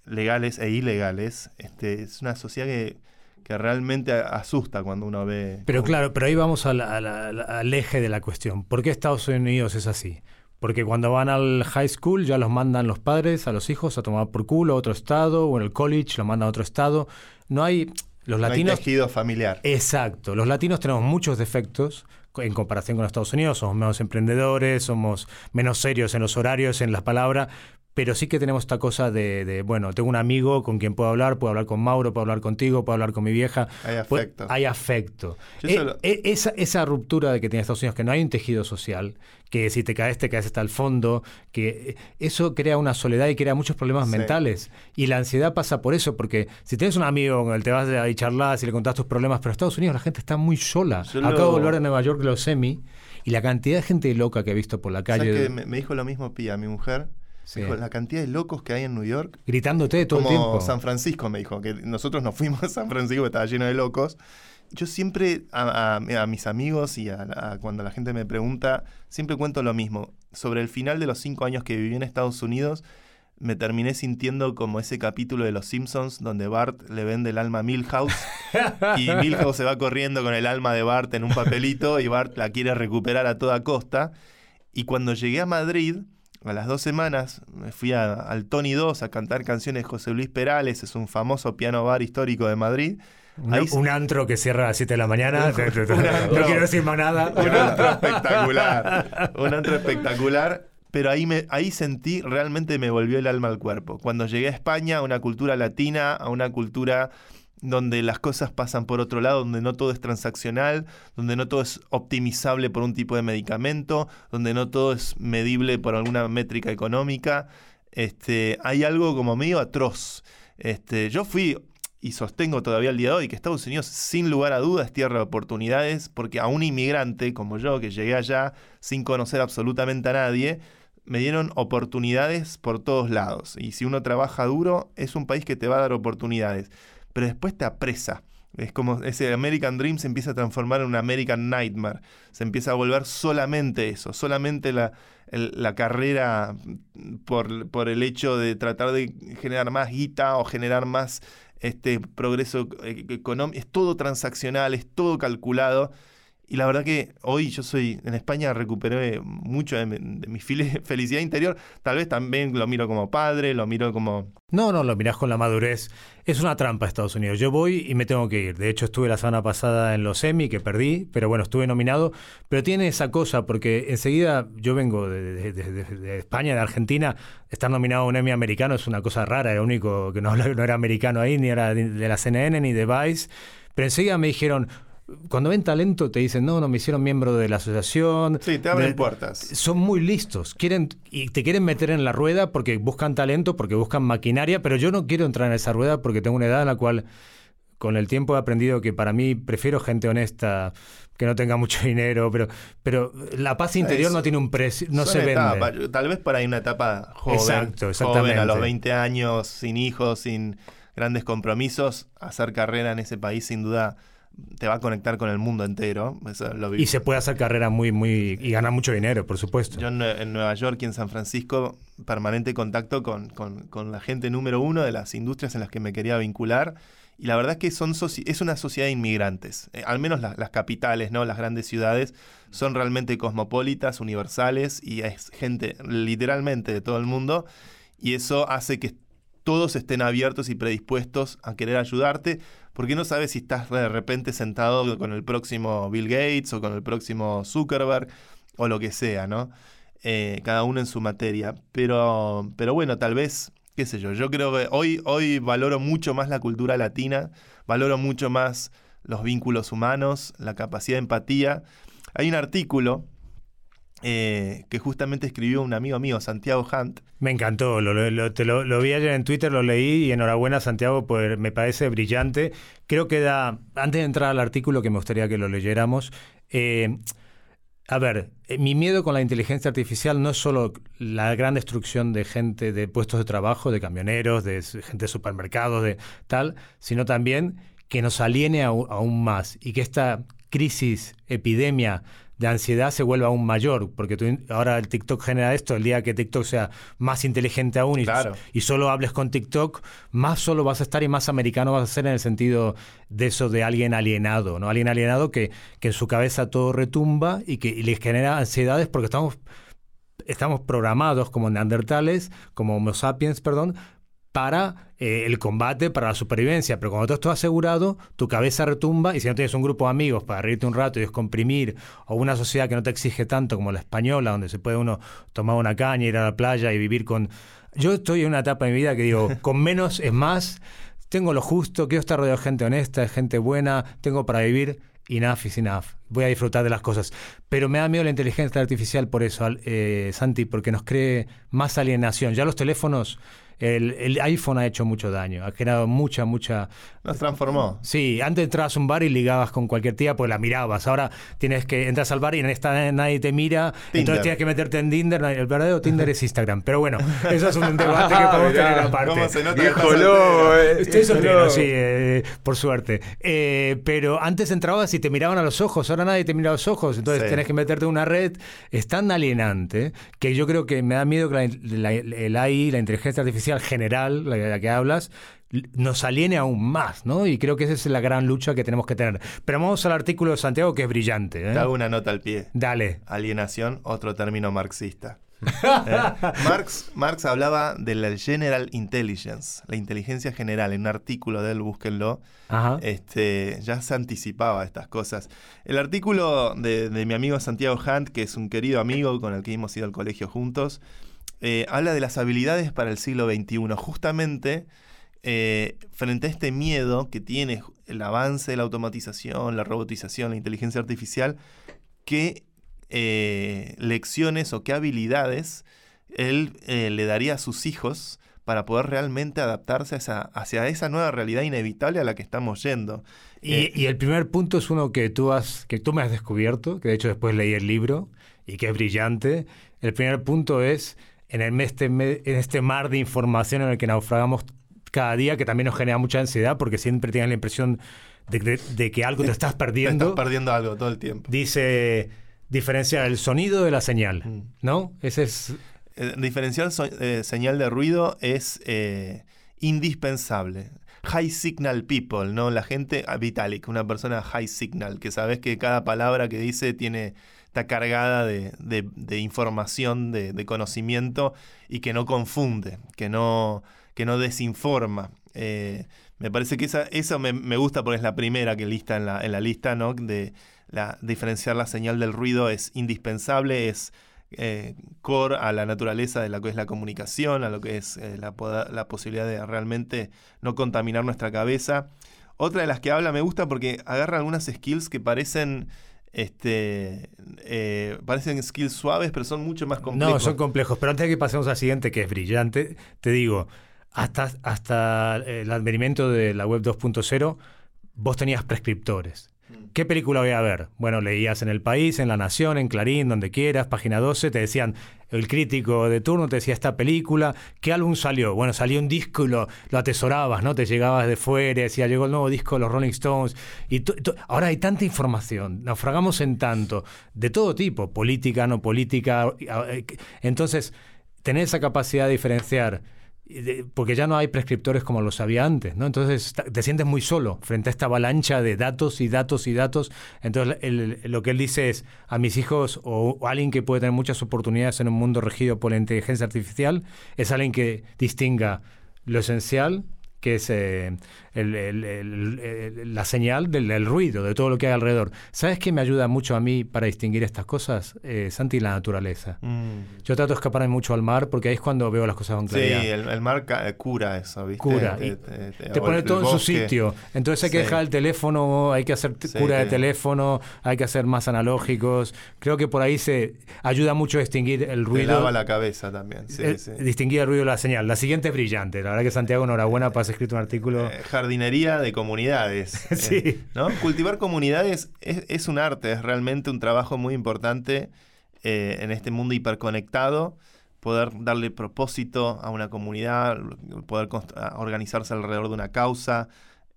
legales e ilegales, este, es una sociedad que, que realmente asusta cuando uno ve... Pero claro, pero ahí vamos a la- a la- a la- al eje de la cuestión. ¿Por qué Estados Unidos es así? Porque cuando van al high school ya los mandan los padres a los hijos a tomar por culo a otro estado, o en el college los mandan a otro estado. No hay... Los no hay tejido familiar. Exacto. Los latinos tenemos muchos defectos en comparación con los Estados Unidos. Somos menos emprendedores, somos menos serios en los horarios, en las palabras. Pero sí que tenemos esta cosa de, de, bueno, tengo un amigo con quien puedo hablar, puedo hablar con Mauro, puedo hablar contigo, puedo hablar con mi vieja. Hay afecto. hay afecto. Solo- eh, esa, esa ruptura de que tiene Estados Unidos, que no hay un tejido social, que si te caes, te caes hasta el fondo, que eh, eso crea una soledad y crea muchos problemas Sí. mentales. Y la ansiedad pasa por eso, porque si tienes un amigo con el te vas a y charlas y le contás tus problemas, pero en Estados Unidos la gente está muy sola. Yo Acabo lo- de volver de Nueva York los semi y la cantidad de gente loca que he visto por la ¿Sabes calle, que me, me dijo lo mismo Pía, mi mujer? Sí. Dijo, la cantidad de locos que hay en New York gritándote todo el tiempo. San Francisco me dijo, que nosotros nos fuimos a San Francisco que estaba lleno de locos. Yo siempre a, a- a mis amigos y a, a cuando la gente me pregunta, siempre cuento lo mismo. Sobre el final de los cinco años que viví en Estados Unidos, me terminé sintiendo como ese capítulo de Los Simpsons donde Bart le vende el alma a Milhouse y Milhouse se va corriendo con el alma de Bart en un papelito y Bart la quiere recuperar a toda costa. Y cuando llegué a Madrid, a las dos semanas, me fui a- al Tony 2 a cantar canciones de José Luis Perales, es un famoso piano bar histórico de Madrid. Un, Ahí- un antro que cierra a las 7 de la mañana. Un antro. no quiero decir más nada. Un antro espectacular. Un antro espectacular. Pero ahí, me, ahí sentí, realmente me volvió el alma al cuerpo. Cuando llegué a España, a una cultura latina, a una cultura donde las cosas pasan por otro lado, donde no todo es transaccional, donde no todo es optimizable por un tipo de medicamento, donde no todo es medible por alguna métrica económica. Este, hay algo como medio atroz. Este, yo fui y sostengo todavía el día de hoy que Estados Unidos, sin lugar a dudas, tierra de oportunidades, porque a un inmigrante como yo, que llegué allá sin conocer absolutamente a nadie, me dieron oportunidades por todos lados. Y si uno trabaja duro, es un país que te va a dar oportunidades. Pero después te apresa. Es como ese American Dream se empieza a transformar en un American Nightmare. Se empieza a volver solamente eso, solamente la, la carrera por, por el hecho de tratar de generar más guita o generar más este progreso e- económico. Es todo transaccional, es todo calculado. Y la verdad que hoy yo soy, en España recuperé mucho de mi, de mi felicidad interior. Tal vez también lo miro como padre, lo miro como... No, no, lo mirás con la madurez. Es una trampa Estados Unidos. Yo voy y me tengo que ir. De hecho, estuve la semana pasada en los semi, que perdí, pero bueno, estuve nominado. Pero tiene esa cosa, porque enseguida yo vengo de, de- de- España, de Argentina. Estar nominado a un Emmy americano es una cosa rara. Era único que no, no era americano ahí, ni era de la CNN, ni de Vice. Pero enseguida me dijeron... Cuando ven talento te dicen, no, no, me hicieron miembro de la asociación. Sí, te abren de- puertas. son muy listos. Quieren y te quieren meter en la rueda porque buscan talento, porque buscan maquinaria, pero yo no quiero entrar en esa rueda porque tengo una edad en la cual con el tiempo he aprendido que para mí prefiero gente honesta que no tenga mucho dinero, pero, pero la paz interior Es- no tiene un precio, no se vende. Tal vez por ahí una etapa joven, Exacto, joven exactamente. a los 20 años, sin hijos, sin grandes compromisos, hacer carrera en ese país sin duda te va a conectar con el mundo entero. Eso lo vi. Y se puede hacer carrera muy, muy, y ganar mucho dinero, por supuesto. Yo en, Nue- en Nueva York y en San Francisco, permanente contacto con, con- con la gente número uno de las industrias en las que me quería vincular. Y la verdad es que son es una sociedad de inmigrantes. Eh, al menos la- las capitales, ¿no? las grandes ciudades, son realmente cosmopolitas, universales, y es gente literalmente de todo el mundo. Y eso hace que todos estén abiertos y predispuestos a querer ayudarte, porque no sabes si estás de repente sentado con el próximo Bill Gates o con el próximo Zuckerberg o lo que sea, ¿no? Eh, cada uno en su materia. Pero, pero bueno, tal vez, qué sé yo, yo creo que hoy, hoy valoro mucho más la cultura latina, valoro mucho más los vínculos humanos, la capacidad de empatía. Hay un artículo eh, que justamente escribió un amigo mío, Santiago Hunt, Me encantó, lo, lo- lo- vi ayer en Twitter, lo leí y enhorabuena Santiago, pues me parece brillante. Creo que da, antes de entrar al artículo que me gustaría que lo leyéramos, eh, a ver, eh, mi miedo con la inteligencia artificial no es solo la gran destrucción de gente, de puestos de trabajo, de camioneros, de gente de supermercados, de tal, sino también que nos aliene aún más y que esta crisis, epidemia de ansiedad se vuelva aún mayor, porque tú, ahora el TikTok genera esto, el día que TikTok sea más inteligente aún y, Claro. y solo hables con TikTok, más solo vas a estar y más americano vas a ser en el sentido de eso de alguien alienado, ¿no? Alguien alienado que, que en su cabeza todo retumba y que y le genera ansiedades porque estamos, estamos programados como neandertales, como Homo sapiens, perdón, para eh, el combate, para la supervivencia. Pero cuando todo esto asegurado, tu cabeza retumba y si no tienes un grupo de amigos para reírte un rato y descomprimir, o una sociedad que no te exige tanto como la española, donde se puede uno tomar una caña, ir a la playa y vivir con... Yo estoy en una etapa de mi vida que digo, con menos es más, tengo lo justo, quiero estar rodeado de gente honesta, de gente buena, tengo para vivir. Enough is enough. Voy a disfrutar de las cosas. Pero me da miedo la inteligencia artificial por eso, eh, Santi, porque nos cree más alienación. Ya los teléfonos, el, el iPhone ha hecho mucho daño, ha generado mucha, mucha... nos transformó. Sí, antes entrabas a un bar y ligabas con cualquier tía, pues la mirabas. Ahora tienes que entras al bar y en esta nadie te mira, Tinder. entonces tienes que meterte en Tinder. El verdadero Tinder es Instagram. Pero bueno, eso es un debate que podemos Mirá, tener aparte. ¿Cómo se nota que Viejo estás lobo, soltero? eh. Estoy soltero, sí, eh, por suerte. Eh, pero antes entrabas y te miraban a los ojos, ahora nadie te mira a los ojos, entonces Sí. tenés que meterte en una red. Es tan alienante que yo creo que me da miedo que la, la- el AI, la inteligencia artificial general, la, la que hablas, nos aliene aún más, ¿no? Y creo que esa es la gran lucha que tenemos que tener. Pero vamos al artículo de Santiago que es brillante. ¿eh? Una nota al pie. Dale. Alienación, otro término marxista. Eh, Marx, Marx hablaba de la general intelligence, la inteligencia general, en un artículo de él, búsquenlo. Ajá. Este, ya se anticipaba estas cosas. El artículo de, de mi amigo Santiago Hunt, que es un querido amigo con el que hemos ido al colegio juntos, eh, habla de las habilidades para el siglo XXI. Justamente eh, frente a este miedo que tiene el avance de la automatización, la robotización, la inteligencia artificial, qué eh, lecciones o qué habilidades él le daría a sus hijos para poder realmente adaptarse a esa, hacia esa nueva realidad inevitable a la que estamos yendo. Y, y el primer punto es uno que tú has, que tú me has descubierto, que de hecho después leí el libro y que es brillante. El primer punto es en, el, este, me- en este mar de información en el que naufragamos cada día, que también nos genera mucha ansiedad porque siempre tienes la impresión de, de- de que algo te estás te perdiendo. estás perdiendo algo todo el tiempo. Dice diferenciar el sonido de la señal, Mm. ¿no? Ese es Eh, diferenciar so- eh, señal de ruido es eh, indispensable. High signal people, ¿no? La gente, ah, Vitalik, una persona high signal, que sabes que cada palabra que dice tiene, está cargada de, de- información, de, conocimiento y que no confunde, que no, que no desinforma. Eh, me parece que esa, eso me, gusta porque es la primera que lista en la, en la lista, ¿no? De la, diferenciar la señal del ruido es indispensable, es eh, core a la naturaleza de lo que es la comunicación, a lo que es eh, la, la posibilidad de realmente no contaminar nuestra cabeza. Otra de las que habla me gusta porque agarra algunas skills que parecen, este, eh, parecen skills suaves, pero son mucho más complejos. No, son complejos. Pero antes de que pasemos al siguiente, que es brillante, te digo, hasta, hasta el advenimiento de la web 2.0, vos tenías prescriptores. Mm. ¿Qué película voy a ver? Bueno, leías en El País, en La Nación, en Clarín, donde quieras, página 12, te decían, el crítico de turno te decía esta película, ¿qué álbum salió? Bueno, salió un disco y lo, lo atesorabas, ¿no? Te llegabas de fuera, decía, llegó el nuevo disco de los Rolling Stones. Y ahora hay tanta información, naufragamos en tanto, de todo tipo, política, no política. eh, Entonces, tener esa capacidad de diferenciar porque ya no hay prescriptores como los había antes, ¿no? Entonces te sientes muy solo frente a esta avalancha de datos y datos y datos. Entonces lo que él dice es a mis hijos o, o alguien que puede tener muchas oportunidades en un mundo regido por la inteligencia artificial es alguien que distinga lo esencial que es eh, el- el- el- el- la señal del, del ruido, de todo lo que hay alrededor. ¿Sabes qué me ayuda mucho a mí para distinguir estas cosas? Eh, Santi, la naturaleza. Mm. Yo trato de escaparme mucho al mar porque ahí es cuando veo las cosas con Sí, claridad. el, el mar ca- cura eso, ¿viste? Cura, Te pone todo en su sitio. Entonces hay que Sí. dejar el teléfono, hay que hacer Sí, cura de teléfono, hay que hacer más analógicos. Creo que por ahí se ayuda mucho a distinguir el Te ruido. lava la cabeza también. Sí, eh, sí. Distinguir el ruido de la señal. La siguiente es brillante. La verdad que Santiago, enhorabuena, para haber escrito un artículo. Eh, jardinería de comunidades. Sí. eh, ¿no? Cultivar comunidades es, es un arte, es realmente un trabajo muy importante eh, en este mundo hiperconectado. Poder darle propósito a una comunidad, poder organizarse alrededor de una causa,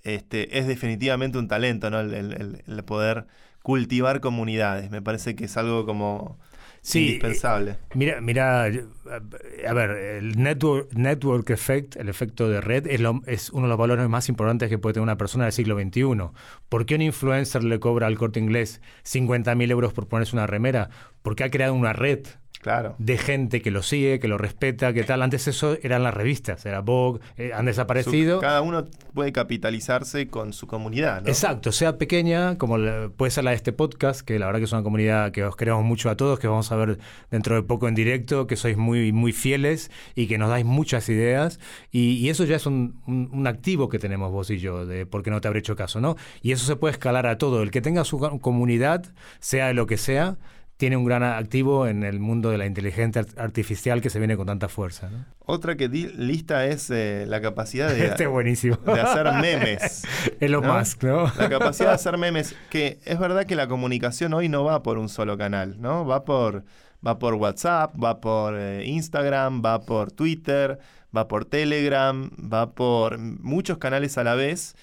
este, es definitivamente un talento, ¿no? El, el- el- el poder cultivar comunidades. Me parece que es algo como Sí, indispensable. Mira, mira, eh, a ver, el network, network effect, el efecto de red, es, lo- es uno de los valores más importantes que puede tener una persona del siglo XXI. ¿Por qué un influencer le cobra al corte inglés 50.000 euros por ponerse una remera? Porque ha creado una red Claro. de gente que lo sigue, que lo respeta, que tal. Antes eso eran las revistas, era Vogue, eh, han Su- desaparecido. cada uno puede capitalizarse con su comunidad, ¿no? Exacto, sea pequeña, como la- puede ser la de este podcast, que la verdad que es una comunidad que os queremos mucho a todos, que vamos a ver dentro de poco en directo, que sois muy, muy fieles y que nos dais muchas ideas. Y, y eso ya es un, un- un activo que tenemos vos y yo, de por qué no te habré hecho caso, ¿no? Y eso se puede escalar a todo. El que tenga su co- comunidad, sea de lo que sea, tiene un gran activo en el mundo de la inteligencia art- artificial que se viene con tanta fuerza. ¿no? Otra que di lista es eh, la capacidad de, Este es buenísimo. de hacer memes. Elon ¿no? Musk, ¿no? La capacidad de hacer memes, que es verdad que la comunicación hoy no va por un solo canal, ¿no? Va por, va por WhatsApp, va por eh, Instagram, va por Twitter, va por Telegram, va por muchos canales a la vez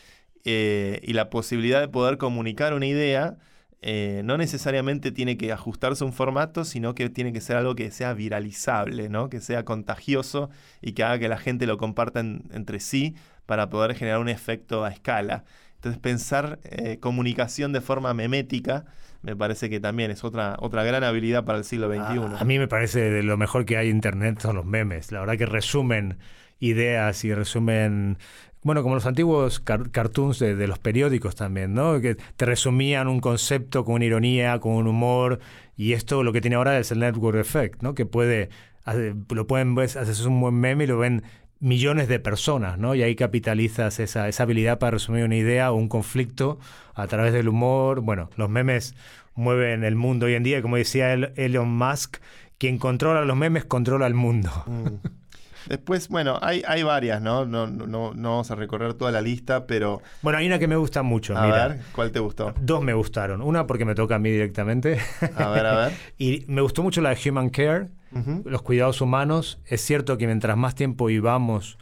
eh, y la posibilidad de poder comunicar una idea eh, no necesariamente tiene que ajustarse a un formato, sino que tiene que ser algo que sea viralizable, ¿no? que sea contagioso y que haga que la gente lo comparta en- entre sí para poder generar un efecto a escala. Entonces pensar eh, comunicación de forma memética me parece que también es otra, otra gran habilidad para el siglo XXI. A, a mí me parece de lo mejor que hay en Internet son los memes. La verdad que resumen ideas y resumen... Bueno, como los antiguos car- cartoons de, los periódicos también, ¿no? Que te resumían un concepto con una ironía, con un humor, y esto lo que tiene ahora es el network effect, ¿no? Que puede, lo pueden ver, haces un buen meme y lo ven millones de personas, ¿no? Y ahí capitalizas esa, esa habilidad para resumir una idea o un conflicto a través del humor. Bueno, los memes mueven el mundo hoy en día, como decía El- Elon Musk, quien controla los memes controla el mundo. Mm. Después, bueno, hay, hay varias, ¿no? No, no, no no vamos a recorrer toda la lista, pero Bueno, hay una que me gusta mucho, a mira. ver, ¿cuál te gustó? Dos me gustaron. Una porque me toca a mí directamente. A ver, a ver. y me gustó mucho la de Human Care, los cuidados humanos. Es cierto que mientras más tiempo vivamos,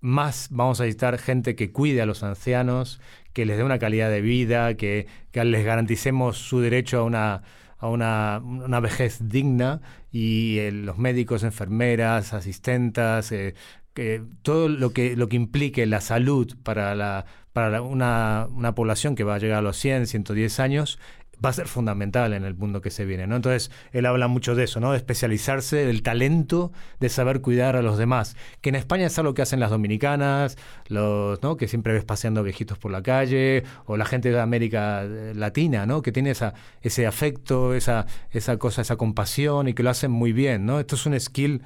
más vamos a necesitar gente que cuide a los ancianos, que les dé una calidad de vida, que, que les garanticemos su derecho a una, a una, una vejez digna y eh, los médicos, enfermeras, asistentas, eh, que todo lo que, lo que implique la salud para, la, para la- una, una población que va a llegar a los 100, 110 años, va a ser fundamental en el mundo que se viene, ¿no? Entonces, él habla mucho de eso, ¿no? De especializarse, del talento de saber cuidar a los demás. Que en España es algo que hacen las dominicanas, los, ¿no? Que siempre ves paseando viejitos por la calle, o la gente de América eh, Latina, ¿no? Que tiene esa, ese afecto, esa, esa cosa, esa compasión y que lo hacen muy bien, ¿no? Esto es un skill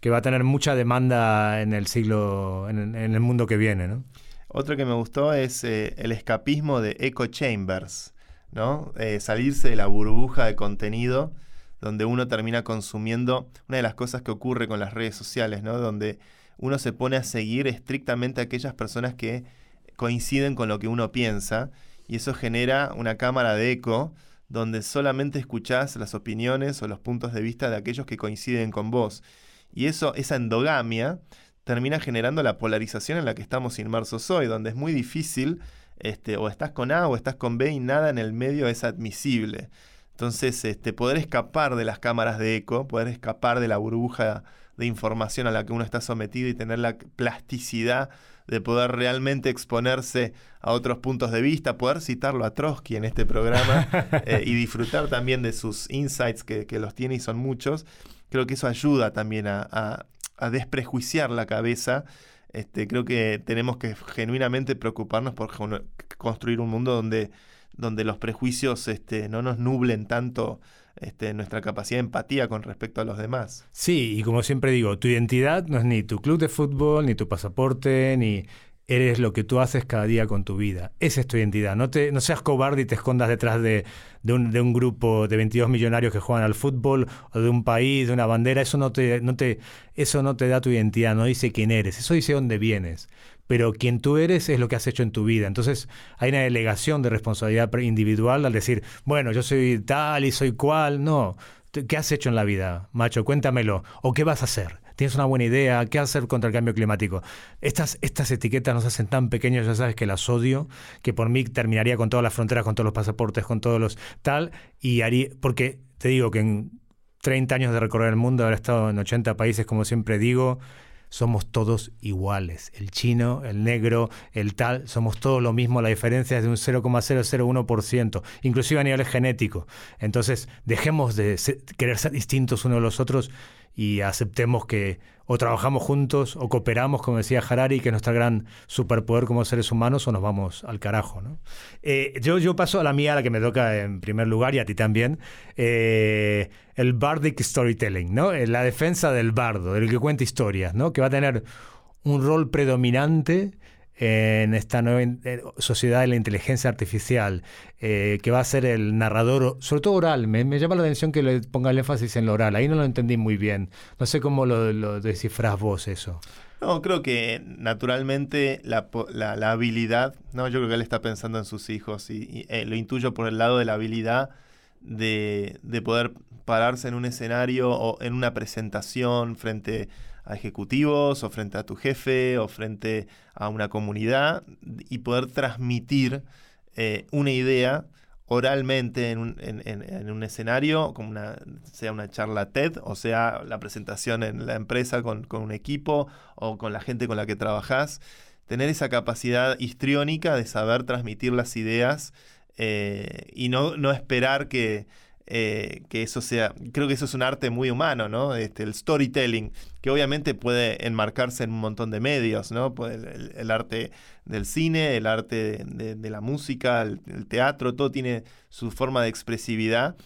que va a tener mucha demanda en el siglo, en, el mundo que viene, ¿no? Otro que me gustó es eh, el escapismo de Echo Chambers, ¿no? Eh, salirse de la burbuja de contenido donde uno termina consumiendo una de las cosas que ocurre con las redes sociales, ¿no? Donde uno se pone a seguir estrictamente a aquellas personas que coinciden con lo que uno piensa y eso genera una cámara de eco donde solamente escuchás las opiniones o los puntos de vista de aquellos que coinciden con vos. Y eso, esa endogamia, termina generando la polarización en la que estamos inmersos hoy, donde es muy difícil, este, o estás con A o estás con B y nada en el medio es admisible. Entonces, este, poder escapar de las cámaras de eco, poder escapar de la burbuja de información a la que uno está sometido y tener la plasticidad de poder realmente exponerse a otros puntos de vista, poder citarlo a Trotsky en este programa eh, y disfrutar también de sus insights que, los tiene y son muchos, creo que eso ayuda también a, desprejuiciar la cabeza. Este, creo que tenemos que genuinamente preocuparnos por construir un mundo donde, donde los prejuicios este, no nos nublen tanto este, nuestra capacidad de empatía con respecto a los demás. Sí, y como siempre digo, tu identidad no es ni tu club de fútbol, ni tu pasaporte, ni eres lo que tú haces cada día con tu vida. Esa es tu identidad. No, te, no seas cobarde y te escondas detrás de, un, de, un, grupo de 22 millonarios que juegan al fútbol o de un país, de una bandera. Eso no te, no te, eso no te da tu identidad, no dice quién eres. Eso dice dónde vienes pero quien tú eres es lo que has hecho en tu vida. Entonces hay una delegación de responsabilidad individual al decir, bueno, yo soy tal y soy cual. No, ¿qué has hecho en la vida, macho? Cuéntamelo. ¿O qué vas a hacer? ¿Tienes una buena idea? ¿Qué hacer contra el cambio climático? Estas, estas etiquetas nos hacen tan pequeños, ya sabes que las odio, que por mí terminaría con todas las fronteras, con todos los pasaportes, con todos los tal, y haría, porque te digo que en 30 años de recorrer el mundo, haber estado en 80 países, como siempre digo, somos todos iguales. El chino, el negro, el tal, somos todos lo mismo. La diferencia es de un 0,001%, inclusive a nivel genético. Entonces, dejemos de querer ser distintos unos de los otros y aceptemos que o trabajamos juntos o cooperamos, como decía Harari, que es nuestro gran superpoder como seres humanos, o nos vamos al carajo. ¿no? Eh, yo, yo paso a la mía, a la que me toca en primer lugar, y a ti también, eh, el bardic storytelling, ¿no? Eh, la defensa del bardo, del que cuenta historias, ¿no? que va a tener un rol predominante en esta nueva eh, sociedad de la inteligencia artificial, eh, que va a ser el narrador, sobre todo oral. Me, llama la atención que le ponga el énfasis en lo oral. Ahí no lo entendí muy bien. No sé cómo lo, lo descifras vos eso. No, creo que naturalmente la, habilidad, no, yo creo que él está pensando en sus hijos y, eh, lo intuyo por el lado de la habilidad de, de poder pararse en un escenario o en una presentación frente ejecutivos o frente a tu jefe o frente a una comunidad y poder transmitir eh, una idea oralmente en un, en, un, escenario, como sea una charla TED o sea la presentación en la empresa con, un equipo o con la gente con la que trabajas, tener esa capacidad histriónica de saber transmitir las ideas eh, y no, no esperar que, eh, que eso sea, creo que eso es un arte muy humano, ¿no? Este, el storytelling, que obviamente puede enmarcarse en un montón de medios, ¿no? El, arte del cine, el arte de, la música, el, teatro, todo tiene su forma de expresividad,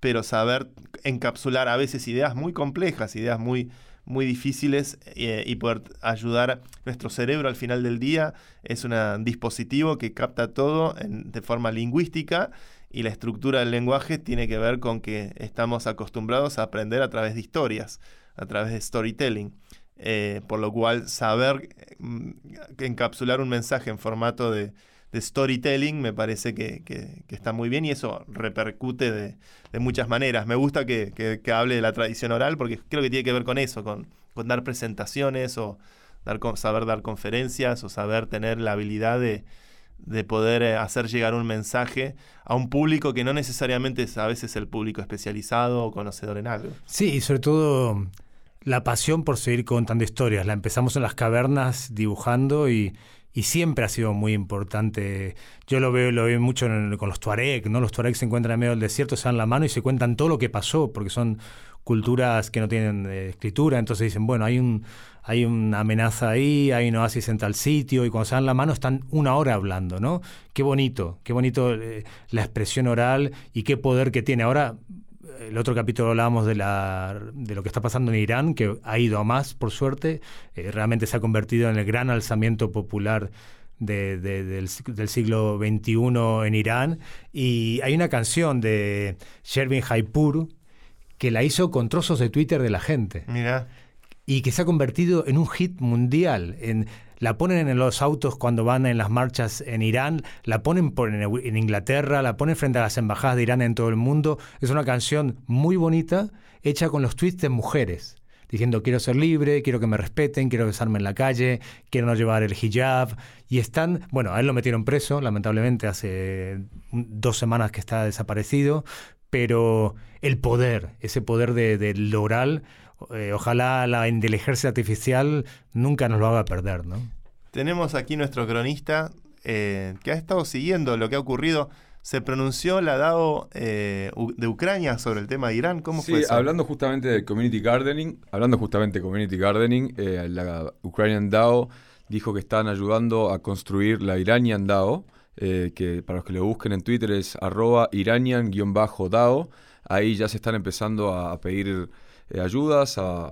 pero saber encapsular a veces ideas muy complejas, ideas muy, muy difíciles eh, y poder ayudar nuestro cerebro al final del día es un dispositivo que capta todo de forma lingüística y la estructura del lenguaje tiene que ver con que estamos acostumbrados a aprender a través de historias, a través de storytelling. Eh, por lo cual saber mm, encapsular un mensaje en formato de, storytelling me parece que, está muy bien y eso repercute de, muchas maneras. Me gusta que, hable de la tradición oral porque creo que tiene que ver con eso, con, dar presentaciones o saber dar conferencias o saber tener la habilidad de, de poder eh, hacer llegar un mensaje a un público que no necesariamente es a veces el público especializado o conocedor en algo. Sí, y sobre todo la pasión por seguir contando historias. La empezamos en las cavernas dibujando y, siempre ha sido muy importante. Yo lo veo, lo veo mucho con los Tuareg, ¿no? Los Tuareg se encuentran en medio del desierto, se dan la mano y se cuentan todo lo que pasó, porque son culturas que no tienen eh, escritura, entonces dicen, bueno, hay un hay una amenaza ahí, hay un oasis en tal sitio, y cuando se dan la mano están una hora hablando, ¿no? Qué bonito, qué bonito eh, la expresión oral y qué poder que tiene. Ahora, el otro capítulo hablábamos de, la, de lo que está pasando en Irán, que ha ido a más, por suerte, eh, realmente se ha convertido en el gran alzamiento popular del, del, siglo XXI en Irán. Y hay una canción de Shervin Jaipur que la hizo con trozos de Twitter de la gente. Mira y que se ha convertido en un hit mundial. La ponen en los autos cuando van en las marchas en Irán, la ponen en, Inglaterra, la ponen frente a las embajadas de Irán en todo el mundo. Es una canción muy bonita, hecha con los tweets de mujeres diciendo quiero ser libre, quiero que me respeten, quiero besarme en la calle, quiero no llevar el hijab. Y están, bueno, a él lo metieron preso, lamentablemente, hace dos semanas que está desaparecido, pero el poder, ese poder del de, oral, eh, ojalá la inteligencia artificial nunca nos lo haga perder, ¿no? Tenemos aquí nuestro cronista eh, que ha estado siguiendo lo que ha ocurrido se pronunció la DAO eh, de Ucrania sobre el tema de Irán. ¿Cómo sí, fue eso? hablando justamente de community gardening, hablando justamente de community gardening, eh, la Ukrainian DAO dijo que están ayudando a construir la Iranian DAO, eh, que para los que lo busquen en Twitter es arroba iranian-dao. Ahí ya se están empezando a, a pedir eh, ayudas, a,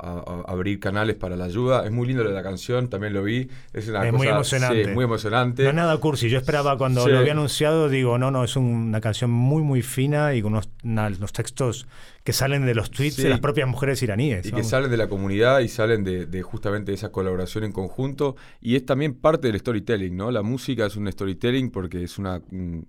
abrir canales para la ayuda. Es muy lindo la canción, también lo vi. Es una muy emocionante. muy emocionante. No es nada cursi. Yo esperaba cuando lo había anunciado, digo, no, no, es una canción muy, muy fina y con unos, unos textos que salen de los tweets de las propias mujeres iraníes. Y que salen de la comunidad y salen de, justamente esa colaboración en conjunto. Y es también parte del storytelling, ¿no? La música es un storytelling porque es una,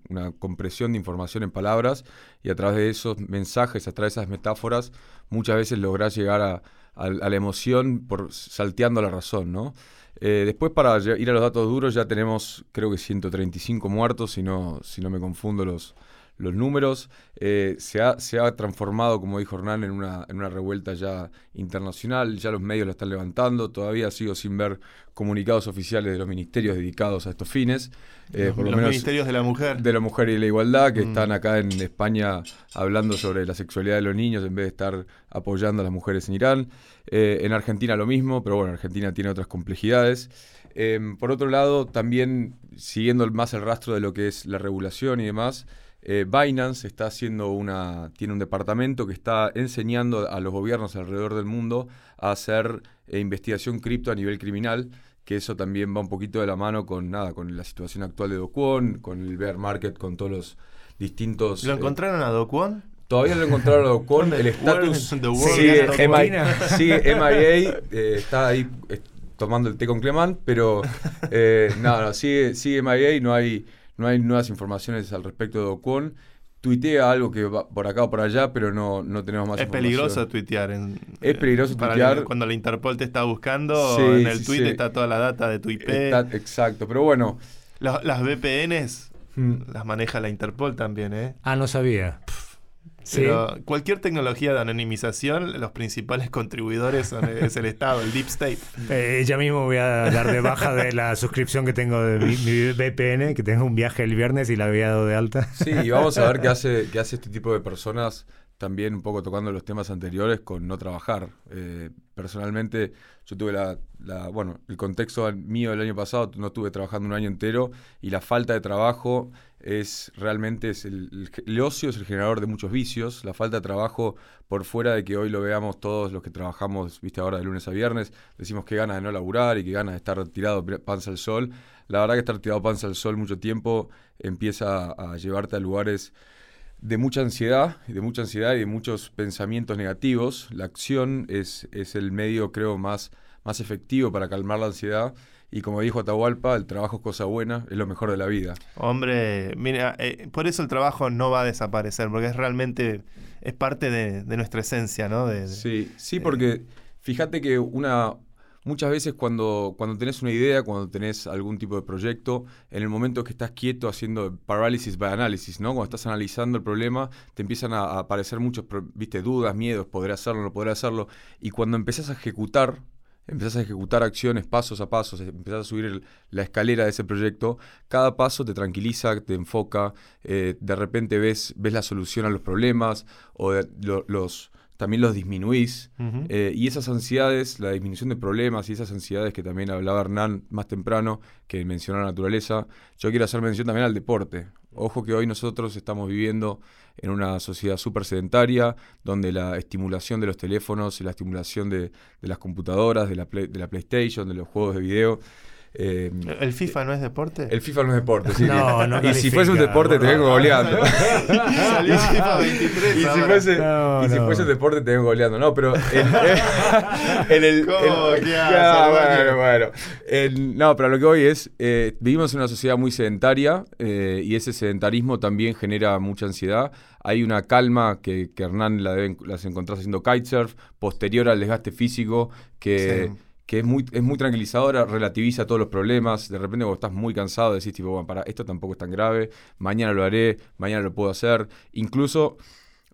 una compresión de información en palabras y a través de esos mensajes, a través de esas metáforas, muchas veces lográs llegar a, la emoción por salteando la razón, ¿no? Eh, después, para ir a los datos duros, ya tenemos, creo que 135 muertos, si no, si no me confundo los, los números. Eh, se, ha, se, ha, transformado, como dijo Hernán, en una, en una revuelta ya internacional. Ya los medios lo están levantando. Todavía sigo sin ver comunicados oficiales de los ministerios dedicados a estos fines. Eh, los, ministerios de la mujer. De la mujer y la igualdad, que mm. están acá en España hablando sobre la sexualidad de los niños en vez de estar apoyando a las mujeres en Irán. Eh, en Argentina lo mismo, pero bueno, Argentina tiene otras complejidades. por otro lado, también siguiendo más el rastro de lo que es la regulación y demás, eh, Binance está haciendo una, tiene un departamento que está enseñando a los gobiernos alrededor del mundo a hacer eh, investigación cripto a nivel criminal, que eso también va un poquito de la mano con nada, con la situación actual de Do con el bear market, con todos los distintos. ¿Lo eh, encontraron a Do Todavía no lo encontraron a Do el estatus sigue, MIA, está ahí tomando el té con Clemán, pero no, no, sigue, sigue MIA, no hay no hay nuevas informaciones al respecto de Ocon. Tuitea algo que va por acá o por allá, pero no, no tenemos más es peligroso tuitear. En, es peligroso tuitear. cuando la Interpol te está buscando, en el tweet está toda la data de tu IP. exacto, pero bueno. las VPNs hmm. las maneja la Interpol también, ¿eh? Ah, no sabía. Pero cualquier tecnología de anonimización, los principales contribuidores son, es el Estado, el Deep State. Eh, ya mismo voy a dar de baja de la suscripción que tengo de mi, VPN, que tengo un viaje el viernes y la había dado de alta. Sí, y vamos a ver qué hace, qué hace este tipo de personas también un poco tocando los temas anteriores con no trabajar. Eh, personalmente, yo tuve la, bueno, el contexto mío del año pasado, no estuve trabajando un año entero y la falta de trabajo es realmente, es el, ocio es el generador de muchos vicios, la falta de trabajo por fuera de que hoy lo veamos todos los que trabajamos, viste ahora de lunes a viernes, decimos que ganas de no laburar y que ganas de estar tirado panza al sol. La verdad que estar tirado panza al sol mucho tiempo empieza a llevarte a lugares de mucha ansiedad, de mucha ansiedad y de muchos pensamientos negativos. La acción es, es el medio, creo, más, más efectivo para calmar la ansiedad. Y como dijo Atahualpa, el trabajo es cosa buena, es lo mejor de la vida. Hombre, mira, eh, por eso el trabajo no va a desaparecer, porque es realmente, es parte de, nuestra esencia, ¿no? De, sí, sí, porque fíjate que una, muchas veces cuando, cuando tenés una idea, cuando tenés algún tipo de proyecto, en el momento que estás quieto haciendo parálisis by analysis, ¿no? Cuando estás analizando el problema, te empiezan a, aparecer muchos, viste, dudas, miedos, podré hacerlo, no podré hacerlo. Y cuando empezás a ejecutar, empezás a ejecutar acciones pasos a pasos, empezás a subir la escalera de ese proyecto, cada paso te tranquiliza, te enfoca, eh, de repente ves, ves la solución a los problemas o los también los disminuís. Eh, y esas ansiedades, la disminución de problemas y esas ansiedades que también hablaba Hernán más temprano, que mencionó la naturaleza, yo quiero hacer mención también al deporte. Ojo que hoy nosotros estamos viviendo en una sociedad súper sedentaria, donde la estimulación de los teléfonos y la estimulación de, las computadoras, de la, de la PlayStation, de los juegos de video, Eh, ¿El FIFA no es deporte? el FIFA no es deporte, sí. No, no y si fuese un deporte te vengo goleando. Salió FIFA 23 Y si, fuese, fuese deporte te vengo goleando. No, pero en, en el... ¿Cómo? en- ¿Qué Ya, bueno, bueno. En- no, pero a lo que voy es, eh, vivimos en una sociedad muy sedentaria eh, y ese sedentarismo también genera mucha ansiedad. Hay una calma que, que Hernán la deben, las encontrás haciendo kitesurf, posterior al desgaste físico, que, Sí. Que es, muy, es muy tranquilizadora, relativiza todos los problemas. De repente cuando estás muy cansado decís, tipo, bueno, para, esto tampoco es tan grave, mañana lo haré, mañana lo puedo hacer. Incluso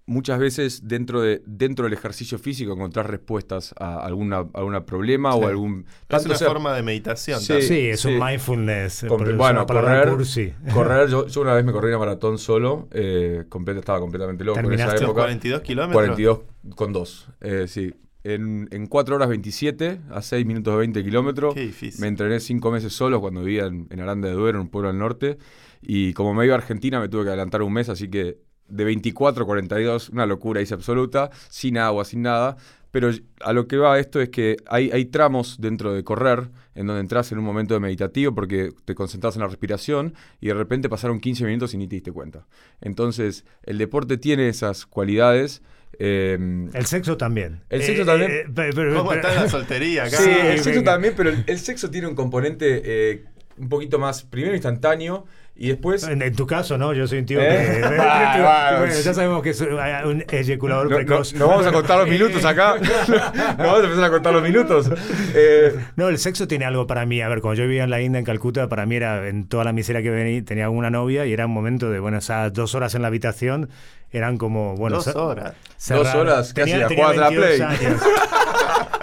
muchas veces dentro, de, dentro del ejercicio físico encontrás respuestas a alguna, algún problema Sí. o algún... Es tanto una sea- forma de meditación. Sí. también. Sí, es sí. un mindfulness. por eso bueno, correr, cursi. correr yo, yo una vez me corrí una maratón solo, eh, completa, estaba completamente loco en esa época. 42 kilómetros. 42 con 2, eh, sí. En, en 4 horas 27, a 6 minutos de 20 kilómetros. Qué difícil. Me entrené 5 meses solo cuando vivía en, en Aranda de Duero, en un pueblo al norte. Y como me iba a Argentina, me tuve que adelantar un mes, así que de 24 a 42, una locura hice absoluta, sin agua, sin nada. Pero a lo que va esto es que hay, hay tramos dentro de correr en donde entras en un momento de meditativo porque te concentras en la respiración y de repente pasaron 15 minutos y ni te diste cuenta. Entonces, el deporte tiene esas cualidades. Eh, El sexo también. El sexo también. pe- pero- ¿Cómo pero- está la soltería acá? Sí, el sexo también, pero el, el sexo tiene un componente eh, un poquito más, primero instantáneo y después... En, en tu caso, ¿no? Yo soy un tío ¿Eh? que. Ah, bueno, bueno, ya sabemos que es un eyaculador No, no- precoz. no vamos a contar los minutos acá. No vamos a empezar a contar los minutos. Eh, No, el sexo tiene algo para mí. A ver, cuando yo vivía en la India, en Calcuta, para mí era en toda la miseria que venía, tenía una novia y era un momento de, bueno, esas dos horas en la habitación eran como, bueno, Dos horas. cerrar. Dos horas, ¿qué Tenía, hacías? tenía ¿Jugabas a la 22 Play? años.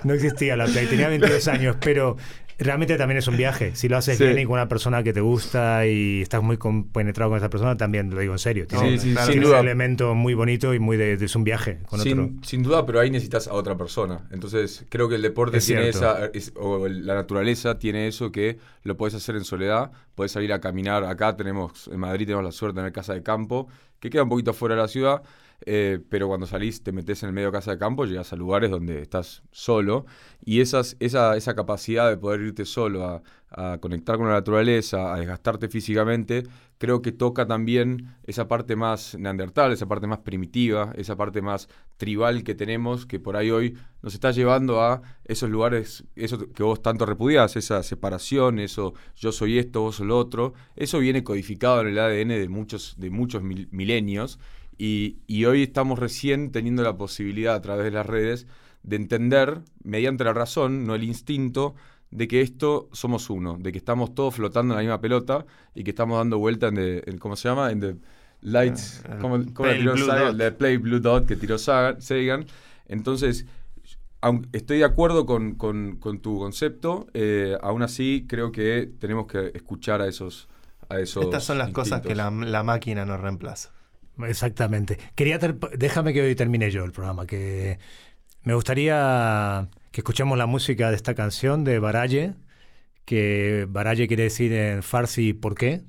No existía la Play, tenía 22 años, pero realmente también es un viaje. Si lo haces Sí. bien y con una persona que te gusta y estás muy compenetrado con esa persona, también lo digo en serio. Tiene, Sí, sí, claro, sin duda. un elemento muy bonito y muy de, de- es un viaje con otro. Sin, sin duda, pero ahí necesitas a otra persona. Entonces, creo que el deporte Es tiene cierto. esa, es- o la naturaleza tiene eso que lo puedes hacer en soledad, puedes salir a caminar. Acá tenemos, en Madrid tenemos la suerte de tener casa de campo, que queda un poquito fuera de la ciudad, eh, pero cuando salís, te metes en el medio casa de campo, llegas a lugares donde estás solo, y esas, esa, esa capacidad de poder irte solo a, conectar con la naturaleza, a desgastarte físicamente, creo que toca también esa parte más neandertal, esa parte más primitiva, esa parte más tribal que tenemos, que por ahí hoy nos está llevando a esos lugares, eso que vos tanto repudias, esa separación, eso yo soy esto, vos sos lo otro, eso viene codificado en el ADN de muchos, de muchos mil- milenios y, y hoy estamos recién teniendo la posibilidad a través de las redes de entender, mediante la razón, no el instinto, de que esto somos uno, de que estamos todos flotando en la misma pelota y que estamos dando vuelta en, ¿cómo se llama? En the lights, El ¿cómo, cómo la Pale tiró Sagan? Play Blue Dot que tiró Sagan. Entonces, estoy de acuerdo con, con- con tu concepto, eh, aún así creo que tenemos que escuchar a esos... A esos Estas son las cosas que la, la máquina nos reemplaza. Exactamente. Quería ter- déjame que hoy termine yo el programa, que me gustaría que escuchemos la música de esta canción de Baraye, que Baraye quiere decir en farsi ¿por qué?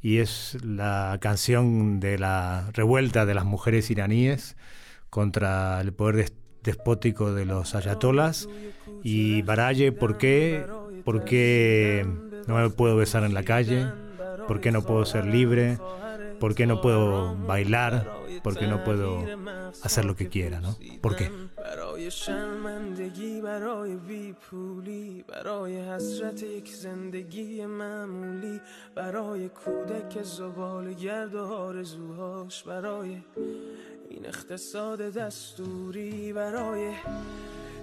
Y es la canción de la revuelta de las mujeres iraníes contra el poder des- despótico de los ayatolas. Y Baraye, ¿por qué? ¿Por qué no me puedo besar en la calle? ¿Por qué no puedo ser libre? ¿Por qué no puedo bailar? ¿Por qué no puedo hacer lo que quiera? ¿no? ¿Por qué? برای شرمندگی برای بی پولی برای حسرت یک زندگی معمولی برای کودک زبال گرد و آرزوهاش برای این اقتصاد دستوری برای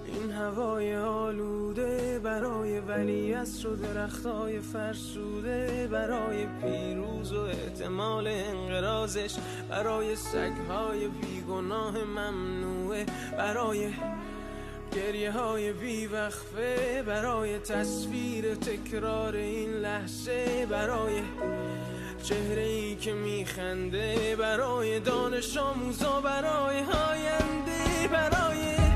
این هوای آلوده برای ولیعصر و درختای فرسوده برای پیروز و احتمال انقرازش برای سگهای بیگناه ممنوعه برای گریه های بیوقفه برای تصویر تکرار این لحظه برای چهره ای که میخنده برای دانش آموزا برای آینده برای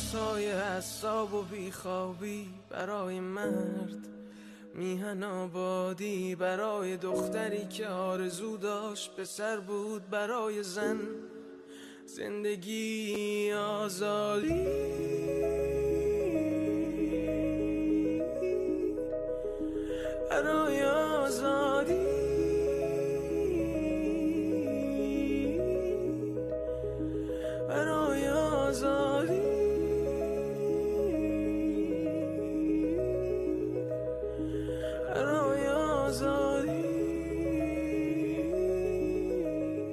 غرصای حساب و بیخوابی برای مرد. میهن آبادی برای دختری که آرزو داشت به سر بود برای زن. زندگی آزادی. برای آزادی.